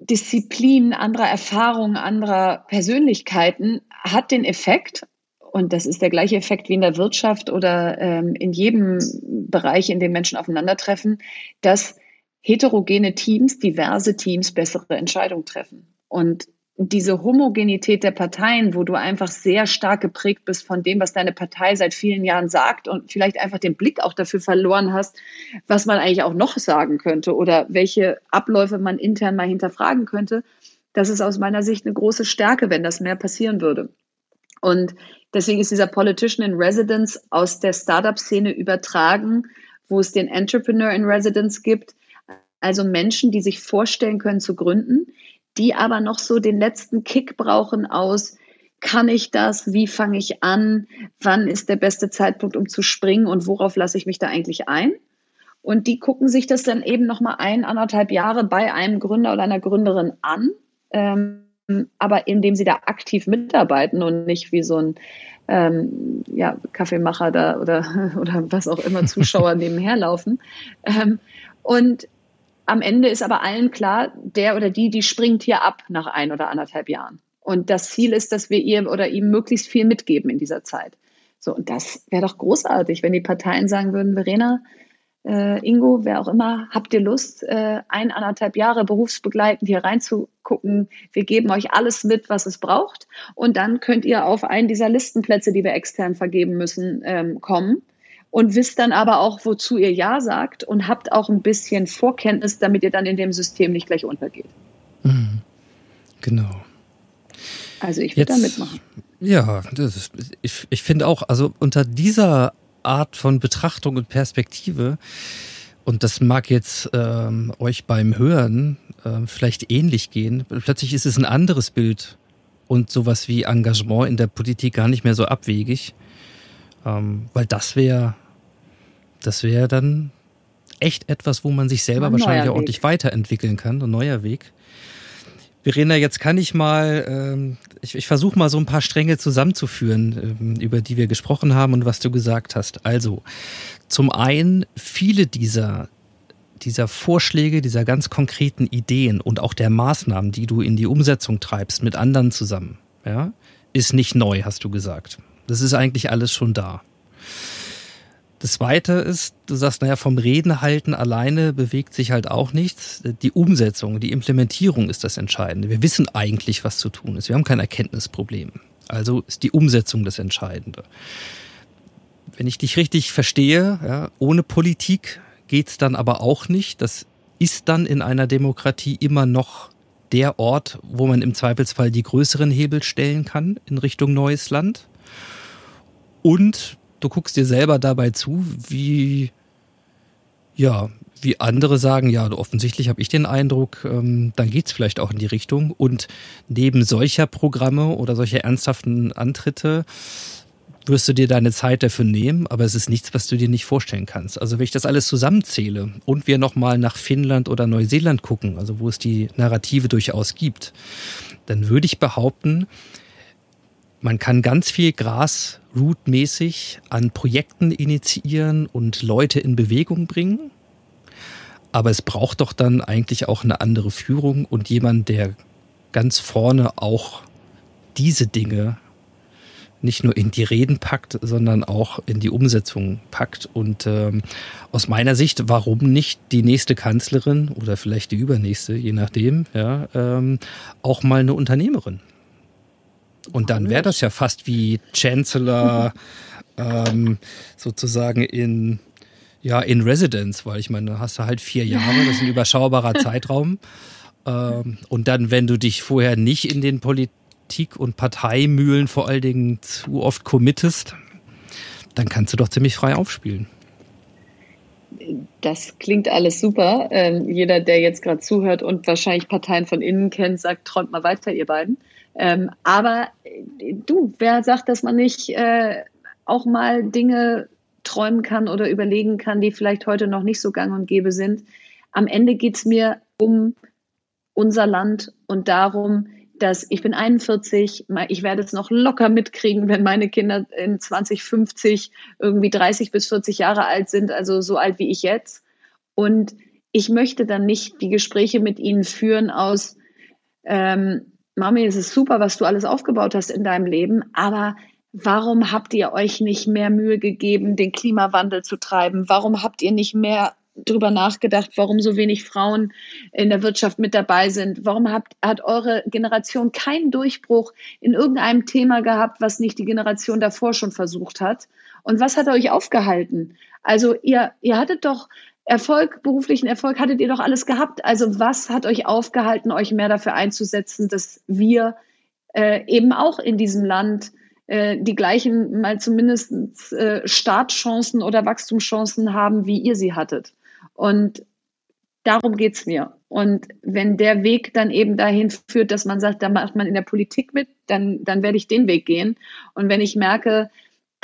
Disziplinen, anderer Erfahrungen, anderer Persönlichkeiten hat den Effekt, und das ist der gleiche Effekt wie in der Wirtschaft oder ähm, in jedem Bereich, in dem Menschen aufeinandertreffen, dass heterogene Teams, diverse Teams bessere Entscheidungen treffen. Und diese Homogenität der Parteien, wo du einfach sehr stark geprägt bist von dem, was deine Partei seit vielen Jahren sagt und vielleicht einfach den Blick auch dafür verloren hast, was man eigentlich auch noch sagen könnte oder welche Abläufe man intern mal hinterfragen könnte, das ist aus meiner Sicht eine große Stärke, wenn das mehr passieren würde. Und deswegen ist dieser Politician in Residence aus der Startup-Szene übertragen, wo es den Entrepreneur in Residence gibt, also Menschen, die sich vorstellen können zu gründen, die aber noch so den letzten Kick brauchen aus, kann ich das? Wie fange ich an? Wann ist der beste Zeitpunkt, um zu springen? Und worauf lasse ich mich da eigentlich ein? Und die gucken sich das dann eben nochmal ein, anderthalb Jahre bei einem Gründer oder einer Gründerin an, ähm, aber indem sie da aktiv mitarbeiten und nicht wie so ein ähm, ja, Kaffeemacher da oder, oder was auch immer Zuschauer nebenher laufen. Ähm, und am Ende ist aber allen klar, der oder die, die springt hier ab nach ein oder anderthalb Jahren. Und das Ziel ist, dass wir ihr oder ihm möglichst viel mitgeben in dieser Zeit. So, und das wäre doch großartig, wenn die Parteien sagen würden, Verena, äh, Ingo, wer auch immer, habt ihr Lust, äh, ein, anderthalb Jahre berufsbegleitend hier reinzugucken? Wir geben euch alles mit, was es braucht. Und dann könnt ihr auf einen dieser Listenplätze, die wir extern vergeben müssen, ähm, kommen und wisst dann aber auch, wozu ihr Ja sagt und habt auch ein bisschen Vorkenntnis, damit ihr dann in dem System nicht gleich untergeht. Mhm. Genau. Also ich würde da mitmachen. Ja, ist, ich, ich finde auch, also unter dieser Art von Betrachtung und Perspektive, und das mag jetzt ähm, euch beim Hören äh, vielleicht ähnlich gehen, plötzlich ist es ein anderes Bild und sowas wie Engagement in der Politik gar nicht mehr so abwegig, ähm, weil das wäre das wäre dann echt etwas, wo man sich selber wahrscheinlich auch ordentlich weiterentwickeln kann, ein neuer Weg. Verena, jetzt kann ich mal, ähm, ich, ich versuche mal so ein paar Stränge zusammenzuführen, ähm, über die wir gesprochen haben und was du gesagt hast. Also, zum einen, viele dieser, dieser Vorschläge, dieser ganz konkreten Ideen und auch der Maßnahmen, die du in die Umsetzung treibst mit anderen zusammen, ja, ist nicht neu, hast du gesagt. Das ist eigentlich alles schon da. Das Zweite ist, du sagst, naja, vom Reden halten alleine bewegt sich halt auch nichts. Die Umsetzung, die Implementierung ist das Entscheidende. Wir wissen eigentlich, was zu tun ist. Wir haben kein Erkenntnisproblem. Also ist die Umsetzung das Entscheidende. Wenn ich dich richtig verstehe, ja, ohne Politik geht's dann aber auch nicht. Das ist dann in einer Demokratie immer noch der Ort, wo man im Zweifelsfall die größeren Hebel stellen kann in Richtung neues Land. Und du guckst dir selber dabei zu, wie, ja, wie andere sagen, ja, offensichtlich habe ich den Eindruck, ähm, dann es vielleicht auch in die Richtung. Und neben solcher Programme oder solcher ernsthaften Antritte wirst du dir deine Zeit dafür nehmen, aber es ist nichts, was du dir nicht vorstellen kannst. Also wenn ich das alles zusammenzähle und wir nochmal nach Finnland oder Neuseeland gucken, also wo es die Narrative durchaus gibt, dann würde ich behaupten, man kann ganz viel Grassroot-mäßig an Projekten initiieren und Leute in Bewegung bringen. Aber es braucht doch dann eigentlich auch eine andere Führung und jemand, der ganz vorne auch diese Dinge nicht nur in die Reden packt, sondern auch in die Umsetzung packt. Und ähm, aus meiner Sicht, warum nicht die nächste Kanzlerin oder vielleicht die übernächste, je nachdem, ja, ähm, auch mal eine Unternehmerin? Und dann wäre das ja fast wie Chancellor ähm, sozusagen in ja in Residence, weil ich meine, da hast du halt vier Jahre, das ist ein überschaubarer Zeitraum. Ähm, und dann, wenn du dich vorher nicht in den Politik- und Parteimühlen vor allen Dingen zu oft committest, dann kannst du doch ziemlich frei aufspielen. Das klingt alles super. Ähm, jeder, der jetzt gerade zuhört und wahrscheinlich Parteien von innen kennt, sagt, träumt mal weiter, ihr beiden. Ähm, aber äh, du, wer sagt, dass man nicht äh, auch mal Dinge träumen kann oder überlegen kann, die vielleicht heute noch nicht so gang und gäbe sind? Am Ende geht es mir um unser Land und darum, dass ich bin 41, ich werde es noch locker mitkriegen, wenn meine Kinder in 2050 irgendwie 30 bis 40 Jahre alt sind, also so alt wie ich jetzt. Und ich möchte dann nicht die Gespräche mit ihnen führen aus, ähm, Mami, es ist super, was du alles aufgebaut hast in deinem Leben, aber warum habt ihr euch nicht mehr Mühe gegeben, den Klimawandel zu treiben? Warum habt ihr nicht mehr drüber nachgedacht, warum so wenig Frauen in der Wirtschaft mit dabei sind? Warum habt, hat eure Generation keinen Durchbruch in irgendeinem Thema gehabt, was nicht die Generation davor schon versucht hat? Und was hat euch aufgehalten? Also ihr, ihr hattet doch Erfolg, beruflichen Erfolg hattet ihr doch alles gehabt. Also was hat euch aufgehalten, euch mehr dafür einzusetzen, dass wir äh, eben auch in diesem Land äh, die gleichen, mal zumindest äh, Startchancen oder Wachstumschancen haben, wie ihr sie hattet? Und darum geht's mir. Und wenn der Weg dann eben dahin führt, dass man sagt, da macht man in der Politik mit, dann, dann werde ich den Weg gehen. Und wenn ich merke,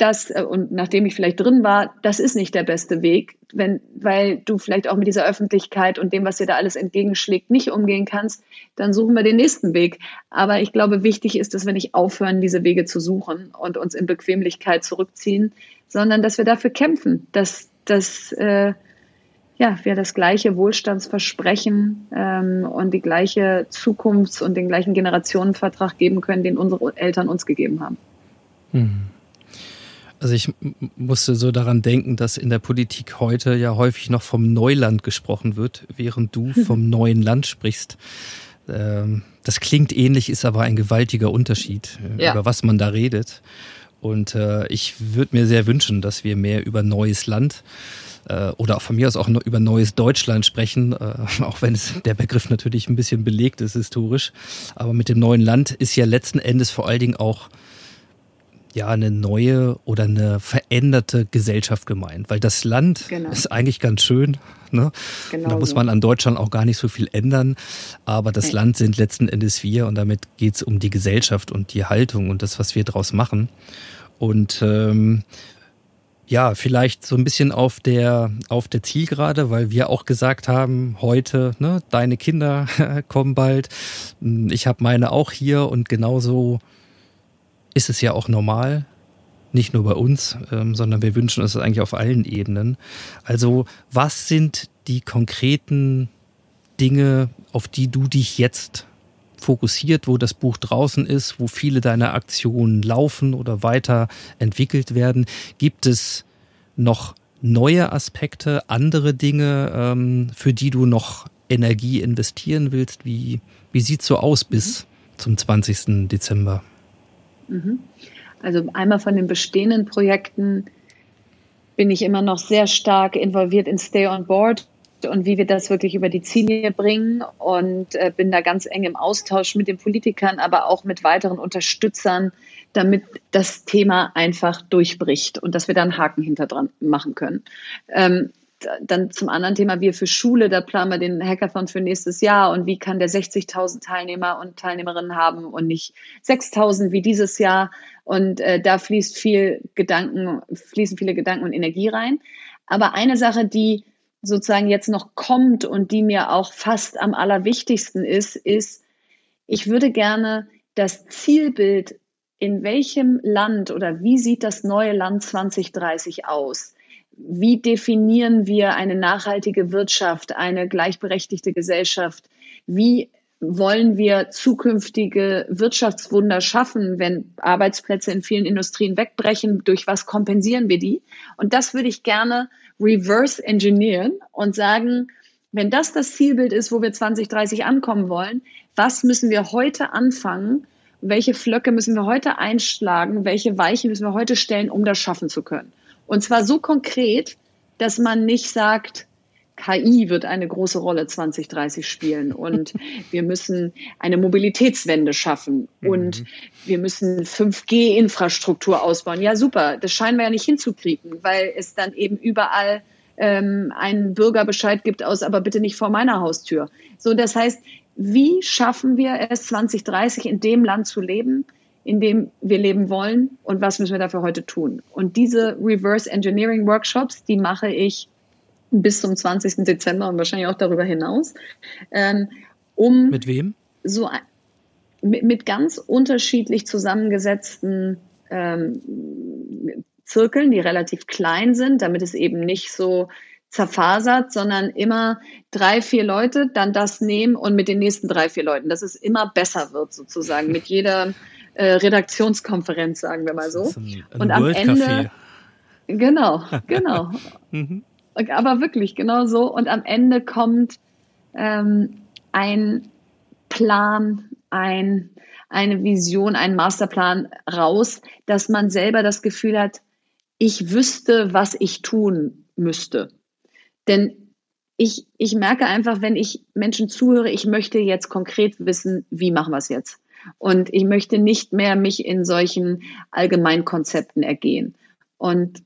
dass, äh, und nachdem ich vielleicht drin war, das ist nicht der beste Weg, wenn, weil du vielleicht auch mit dieser Öffentlichkeit und dem, was dir da alles entgegenschlägt, nicht umgehen kannst, dann suchen wir den nächsten Weg. Aber ich glaube, wichtig ist, dass wir nicht aufhören, diese Wege zu suchen und uns in Bequemlichkeit zurückziehen, sondern dass wir dafür kämpfen, dass, dass äh, ja, wir das gleiche Wohlstandsversprechen ähm, und die gleiche Zukunfts- und den gleichen Generationenvertrag geben können, den unsere Eltern uns gegeben haben. Hm. Also ich musste so daran denken, dass in der Politik heute ja häufig noch vom Neuland gesprochen wird, während du vom neuen Land sprichst. Ähm, das klingt ähnlich, ist aber ein gewaltiger Unterschied, äh, ja. über was man da redet. Und äh, ich würde mir sehr wünschen, dass wir mehr über neues Land äh, oder von mir aus auch über neues Deutschland sprechen, auch wenn es der Begriff natürlich ein bisschen belegt ist historisch. Aber mit dem neuen Land ist ja letzten Endes vor allen Dingen auch ja eine neue oder eine veränderte Gesellschaft gemeint, weil das Land genau. ist eigentlich ganz schön. Ne? Genau da muss man an Deutschland auch gar nicht so viel ändern, aber das nee. Land sind letzten Endes wir und damit geht's um die Gesellschaft und die Haltung und das, was wir draus machen. Und ähm, ja, vielleicht so ein bisschen auf der auf der Zielgerade, weil wir auch gesagt haben, heute, ne, deine Kinder kommen bald, ich habe meine auch hier und genauso ist es ja auch normal, nicht nur bei uns, ähm, sondern wir wünschen uns das eigentlich auf allen Ebenen. Also was sind die konkreten Dinge, auf die du dich jetzt fokussiert, wo das Buch draußen ist, wo viele deiner Aktionen laufen oder weiterentwickelt werden? Gibt es noch neue Aspekte, andere Dinge, ähm, für die du noch Energie investieren willst? Wie, wie sieht es so aus bis zum 20. Dezember? Mhm. Also einmal von den bestehenden Projekten bin ich immer noch sehr stark involviert in Stay on Board und wie wir das wirklich über die Ziele bringen und äh, bin da ganz eng im Austausch mit den Politikern, aber auch mit weiteren Unterstützern, damit das Thema einfach durchbricht und dass wir da einen Haken hinter dran machen können. Ähm, dann zum anderen Thema, wir für Schule, da planen wir den Hackathon für nächstes Jahr und wie kann der 60.000 Teilnehmer und Teilnehmerinnen haben und nicht 6.000 wie dieses Jahr. Und äh, da fließt viel Gedanken, fließen viele Gedanken und Energie rein. Aber eine Sache, die sozusagen jetzt noch kommt und die mir auch fast am allerwichtigsten ist, ist, ich würde gerne das Zielbild, in welchem Land oder wie sieht das neue Land 2030 aus? Wie definieren wir eine nachhaltige Wirtschaft, eine gleichberechtigte Gesellschaft? Wie wollen wir zukünftige Wirtschaftswunder schaffen, wenn Arbeitsplätze in vielen Industrien wegbrechen? Durch was kompensieren wir die? Und das würde ich gerne reverse engineeren und sagen, wenn das das Zielbild ist, wo wir 2030 ankommen wollen, was müssen wir heute anfangen? Welche Flöcke müssen wir heute einschlagen? Welche Weiche müssen wir heute stellen, um das schaffen zu können? Und zwar so konkret, dass man nicht sagt, KI wird eine große Rolle 2030 spielen und wir müssen eine Mobilitätswende schaffen und mhm. wir müssen 5G-Infrastruktur ausbauen. Ja, super, das scheinen wir ja nicht hinzukriegen, weil es dann eben überall ähm, einen Bürgerbescheid gibt aus, aber bitte nicht vor meiner Haustür. So, das heißt, wie schaffen wir es 2030 in dem Land zu leben, in dem wir leben wollen und was müssen wir dafür heute tun. Und diese Reverse Engineering Workshops, die mache ich bis zum 20. Dezember und wahrscheinlich auch darüber hinaus. Ähm, um mit wem? So mit, mit ganz unterschiedlich zusammengesetzten ähm, Zirkeln, die relativ klein sind, damit es eben nicht so zerfasert, sondern immer drei, vier Leute dann das nehmen und mit den nächsten drei, vier Leuten, dass es immer besser wird sozusagen mit jeder äh, Redaktionskonferenz, sagen wir mal so. Ein, ein und am Ende. Genau, genau. mhm. Aber wirklich, genau so. Und am Ende kommt ähm, ein Plan, ein, eine Vision, ein Masterplan raus, dass man selber das Gefühl hat, ich wüsste, was ich tun müsste. Denn ich, ich merke einfach, wenn ich Menschen zuhöre, ich möchte jetzt konkret wissen, wie machen wir es jetzt. Und ich möchte nicht mehr mich in solchen Allgemeinkonzepten ergehen. Und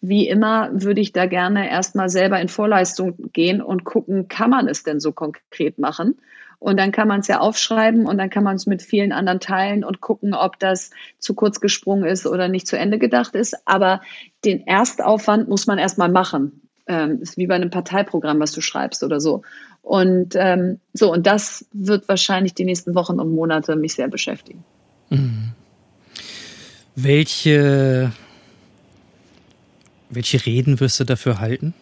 wie immer würde ich da gerne erstmal selber in Vorleistung gehen und gucken, kann man es denn so konkret machen? Und dann kann man es ja aufschreiben und dann kann man es mit vielen anderen teilen und gucken, ob das zu kurz gesprungen ist oder nicht zu Ende gedacht ist. Aber den Erstaufwand muss man erstmal machen. Ähm, ist wie bei einem Parteiprogramm, was du schreibst oder so. Und ähm, so, und das wird wahrscheinlich die nächsten Wochen und Monate mich sehr beschäftigen. Mhm. Welche, welche Reden wirst du dafür halten?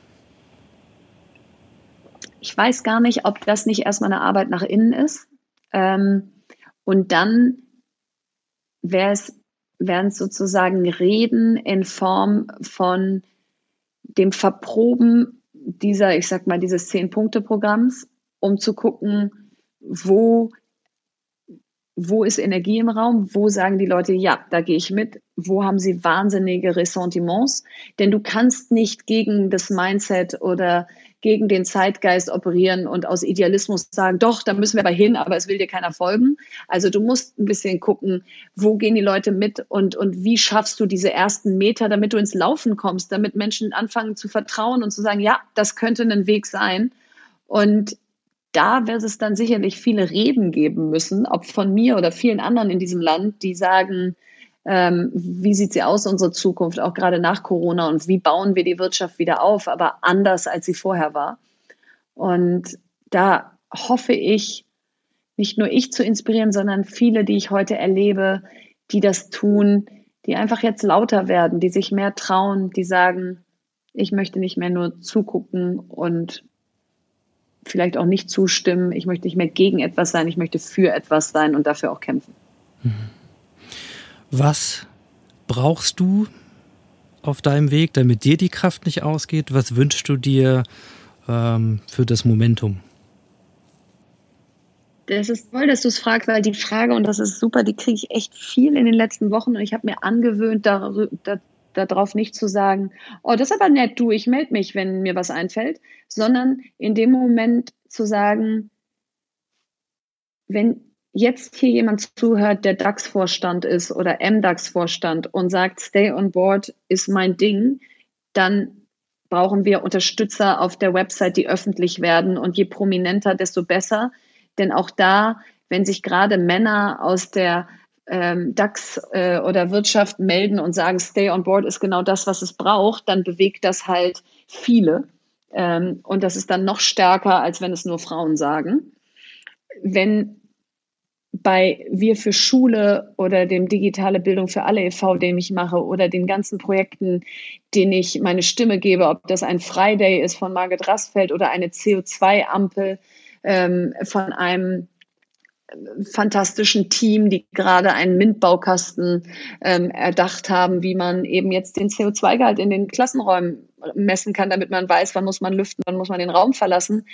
Ich weiß gar nicht, ob das nicht erstmal eine Arbeit nach innen ist. Ähm, und dann wäre es, wären es sozusagen Reden in Form von dem Verproben dieser, ich sag mal, dieses Zehn-Punkte-Programms, um zu gucken, wo, wo ist Energie im Raum, wo sagen die Leute, ja, da gehe ich mit, wo haben sie wahnsinnige Ressentiments, denn du kannst nicht gegen das Mindset oder gegen den Zeitgeist operieren und aus Idealismus sagen, doch, da müssen wir aber hin, aber es will dir keiner folgen. Also du musst ein bisschen gucken, wo gehen die Leute mit und, und wie schaffst du diese ersten Meter, damit du ins Laufen kommst, damit Menschen anfangen zu vertrauen und zu sagen, ja, das könnte ein Weg sein. Und da wird es dann sicherlich viele Reden geben müssen, ob von mir oder vielen anderen in diesem Land, die sagen, ähm, wie sieht sie aus, unsere Zukunft, auch gerade nach Corona und wie bauen wir die Wirtschaft wieder auf, aber anders, als sie vorher war. Und da hoffe ich, nicht nur ich zu inspirieren, sondern viele, die ich heute erlebe, die das tun, die einfach jetzt lauter werden, die sich mehr trauen, die sagen, ich möchte nicht mehr nur zugucken und vielleicht auch nicht zustimmen, ich möchte nicht mehr gegen etwas sein, ich möchte für etwas sein und dafür auch kämpfen. Mhm. Was brauchst du auf deinem Weg, damit dir die Kraft nicht ausgeht? Was wünschst du dir ähm, für das Momentum? Das ist toll, dass du es fragst, weil die Frage, und das ist super, die kriege ich echt viel in den letzten Wochen und ich habe mir angewöhnt, darauf da, nicht zu sagen, oh, das ist aber nett, du, ich melde mich, wenn mir was einfällt, sondern in dem Moment zu sagen, wenn jetzt hier jemand zuhört, der DAX-Vorstand ist oder MDAX-Vorstand und sagt, Stay on Board ist mein Ding, dann brauchen wir Unterstützer auf der Website, die öffentlich werden. Und je prominenter, desto besser. Denn auch da, wenn sich gerade Männer aus der ähm, DAX äh, oder Wirtschaft melden und sagen, Stay on Board ist genau das, was es braucht, dann bewegt das halt viele. Ähm, und das ist dann noch stärker, als wenn es nur Frauen sagen. Wenn bei Wir für Schule oder dem Digitale Bildung für alle e.V., den ich mache, oder den ganzen Projekten, denen ich meine Stimme gebe, ob das ein Friday ist von Margit Rassfeld oder eine CO2-Ampel ähm, von einem fantastischen Team, die gerade einen MINT-Baukasten ähm, erdacht haben, wie man eben jetzt den CO2-Gehalt in den Klassenräumen messen kann, damit man weiß, wann muss man lüften, wann muss man den Raum verlassen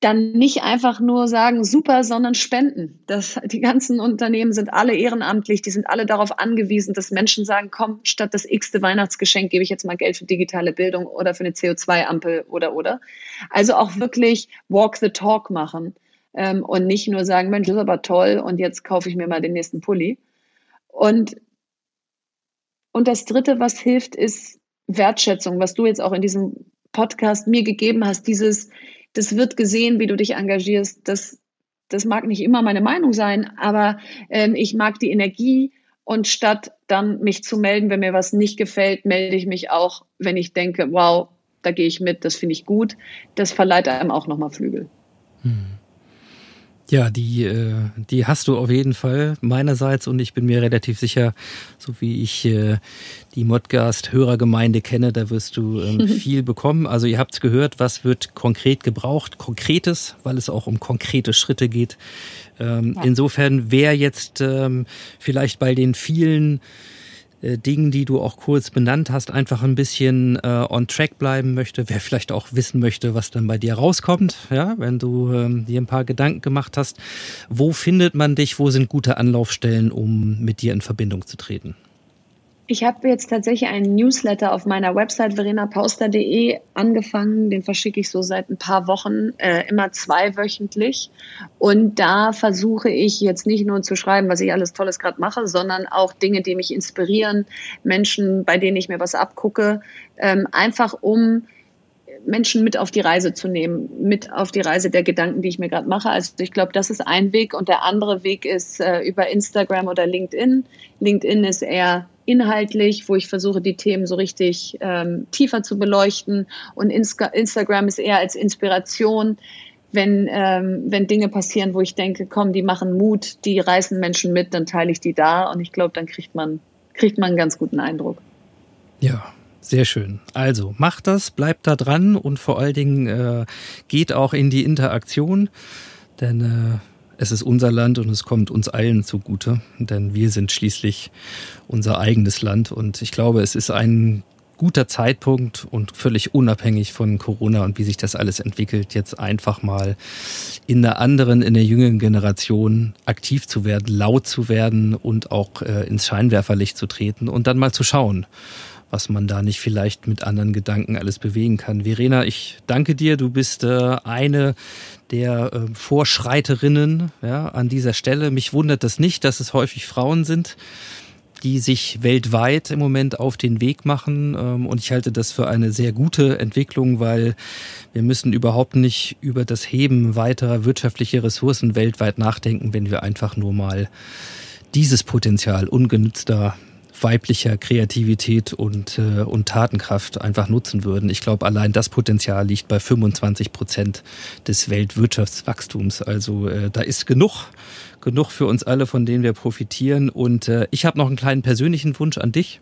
dann nicht einfach nur sagen, super, sondern spenden. Das, die ganzen Unternehmen sind alle ehrenamtlich, die sind alle darauf angewiesen, dass Menschen sagen, komm, statt das x-te Weihnachtsgeschenk gebe ich jetzt mal Geld für digitale Bildung oder für eine CO2-Ampel oder oder. Also auch wirklich walk the talk machen ähm, und nicht nur sagen, Mensch, das ist aber toll und jetzt kaufe ich mir mal den nächsten Pulli. Und, und das Dritte, was hilft, ist Wertschätzung, was du jetzt auch in diesem Podcast mir gegeben hast, dieses das wird gesehen, wie du dich engagierst. Das, das mag nicht immer meine Meinung sein, aber ähm, ich mag die Energie. Und statt dann mich zu melden, wenn mir was nicht gefällt, melde ich mich auch, wenn ich denke, wow, da gehe ich mit, das finde ich gut. Das verleiht einem auch nochmal Flügel. Hm. Ja, die, äh, die hast du auf jeden Fall meinerseits und ich bin mir relativ sicher, so wie ich äh, die Modcast-Hörergemeinde kenne, da wirst du ähm, viel bekommen. Also ihr habt es gehört, was wird konkret gebraucht? Konkretes, weil es auch um konkrete Schritte geht. Ähm. Insofern, wer jetzt ähm, vielleicht bei den vielen Dingen, die du auch kurz benannt hast, einfach ein bisschen äh, on track bleiben möchte, wer vielleicht auch wissen möchte, was dann bei dir rauskommt, ja, wenn du ähm, dir ein paar Gedanken gemacht hast, wo findet man dich, wo sind gute Anlaufstellen, um mit dir in Verbindung zu treten? Ich habe jetzt tatsächlich einen Newsletter auf meiner Website verenapauster.de angefangen. Den verschicke ich so seit ein paar Wochen, äh, immer zweiwöchentlich. Und da versuche ich jetzt nicht nur zu schreiben, was ich alles Tolles gerade mache, sondern auch Dinge, die mich inspirieren, Menschen, bei denen ich mir was abgucke, ähm, einfach um Menschen mit auf die Reise zu nehmen, mit auf die Reise der Gedanken, die ich mir gerade mache. Also ich glaube, das ist ein Weg und der andere Weg ist äh, über Instagram oder LinkedIn. LinkedIn ist eher inhaltlich, wo ich versuche, die Themen so richtig ähm, tiefer zu beleuchten und Insta Instagram ist eher als Inspiration. Wenn, ähm, wenn Dinge passieren, wo ich denke, komm, die machen Mut, die reißen Menschen mit, dann teile ich die da und ich glaube, dann kriegt man, kriegt man einen ganz guten Eindruck. Ja, sehr schön. Also macht das, bleibt da dran und vor allen Dingen äh, geht auch in die Interaktion, denn äh, es ist unser Land und es kommt uns allen zugute, denn wir sind schließlich unser eigenes Land. Und ich glaube, es ist ein guter Zeitpunkt und völlig unabhängig von Corona und wie sich das alles entwickelt, jetzt einfach mal in der anderen, in der jüngeren Generation aktiv zu werden, laut zu werden und auch äh, ins Scheinwerferlicht zu treten und dann mal zu schauen, was man da nicht vielleicht mit anderen Gedanken alles bewegen kann. Verena, ich danke dir. Du bist äh, eine der äh, Vorschreiterinnen ja, an dieser Stelle. Mich wundert das nicht, dass es häufig Frauen sind, die sich weltweit im Moment auf den Weg machen. Ähm, und ich halte das für eine sehr gute Entwicklung, weil wir müssen überhaupt nicht über das Heben weiterer wirtschaftlicher Ressourcen weltweit nachdenken, wenn wir einfach nur mal dieses Potenzial ungenützter weiblicher Kreativität und, äh, und Tatenkraft einfach nutzen würden. Ich glaube, allein das Potenzial liegt bei 25 Prozent des Weltwirtschaftswachstums. Also äh, da ist genug, genug für uns alle, von denen wir profitieren. Und äh, ich habe noch einen kleinen persönlichen Wunsch an dich.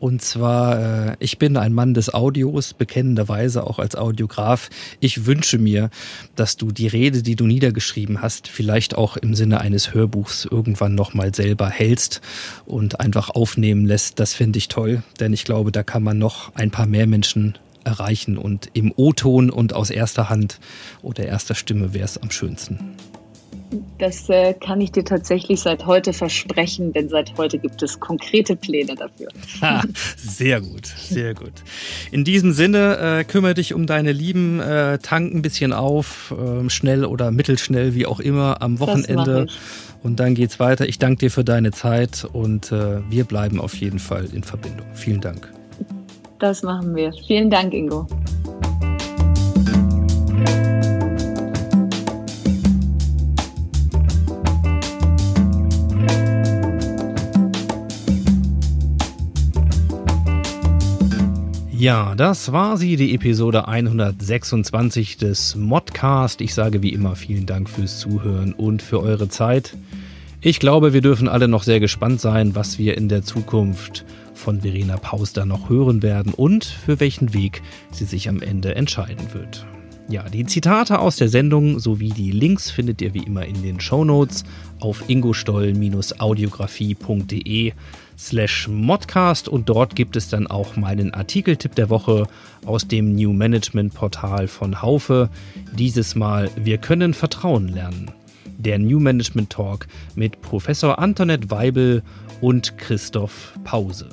Und zwar, äh, ich bin ein Mann des Audios, bekennenderweise auch als Audiograf. Ich wünsche mir, dass du die Rede, die du niedergeschrieben hast, vielleicht auch im Sinne eines Hörbuchs irgendwann nochmal selber hältst und einfach aufnehmen lässt. Das finde ich toll, denn ich glaube, da kann man noch ein paar mehr Menschen erreichen und im O-Ton und aus erster Hand oder erster Stimme wäre es am schönsten. Das äh, kann ich dir tatsächlich seit heute versprechen, denn seit heute gibt es konkrete Pläne dafür. Ha, sehr gut, sehr gut. In diesem Sinne, äh, kümmere dich um deine Lieben, äh, tank ein bisschen auf, äh, schnell oder mittelschnell, wie auch immer, am Wochenende. Und dann geht's weiter. Ich danke dir für deine Zeit und äh, wir bleiben auf jeden Fall in Verbindung. Vielen Dank. Das machen wir. Vielen Dank, Ingo. Ja, das war sie, die Episode 126 des Modcast. Ich sage wie immer vielen Dank fürs Zuhören und für eure Zeit. Ich glaube, wir dürfen alle noch sehr gespannt sein, was wir in der Zukunft von Verena Pauster noch hören werden und für welchen Weg sie sich am Ende entscheiden wird. Ja, die Zitate aus der Sendung sowie die Links findet ihr wie immer in den Show Notes auf ingostoll-audiografie.de slash modcast und dort gibt es dann auch meinen Artikeltipp der Woche aus dem New Management Portal von Haufe. Dieses Mal Wir können Vertrauen lernen. Der New Management Talk mit Professor Antoinette Weibel und Christoph Pause.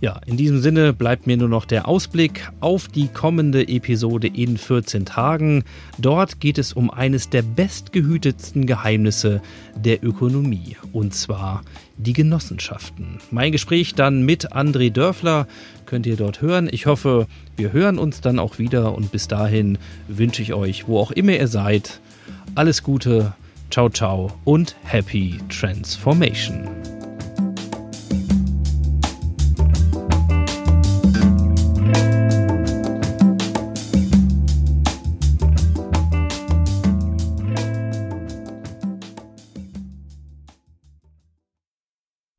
Ja, in diesem Sinne bleibt mir nur noch der Ausblick auf die kommende Episode in 14 Tagen. Dort geht es um eines der bestgehütetsten Geheimnisse der Ökonomie, und zwar die Genossenschaften. Mein Gespräch dann mit André Dörfler könnt ihr dort hören. Ich hoffe, wir hören uns dann auch wieder und bis dahin wünsche ich euch, wo auch immer ihr seid, alles Gute, ciao ciao und happy transformation.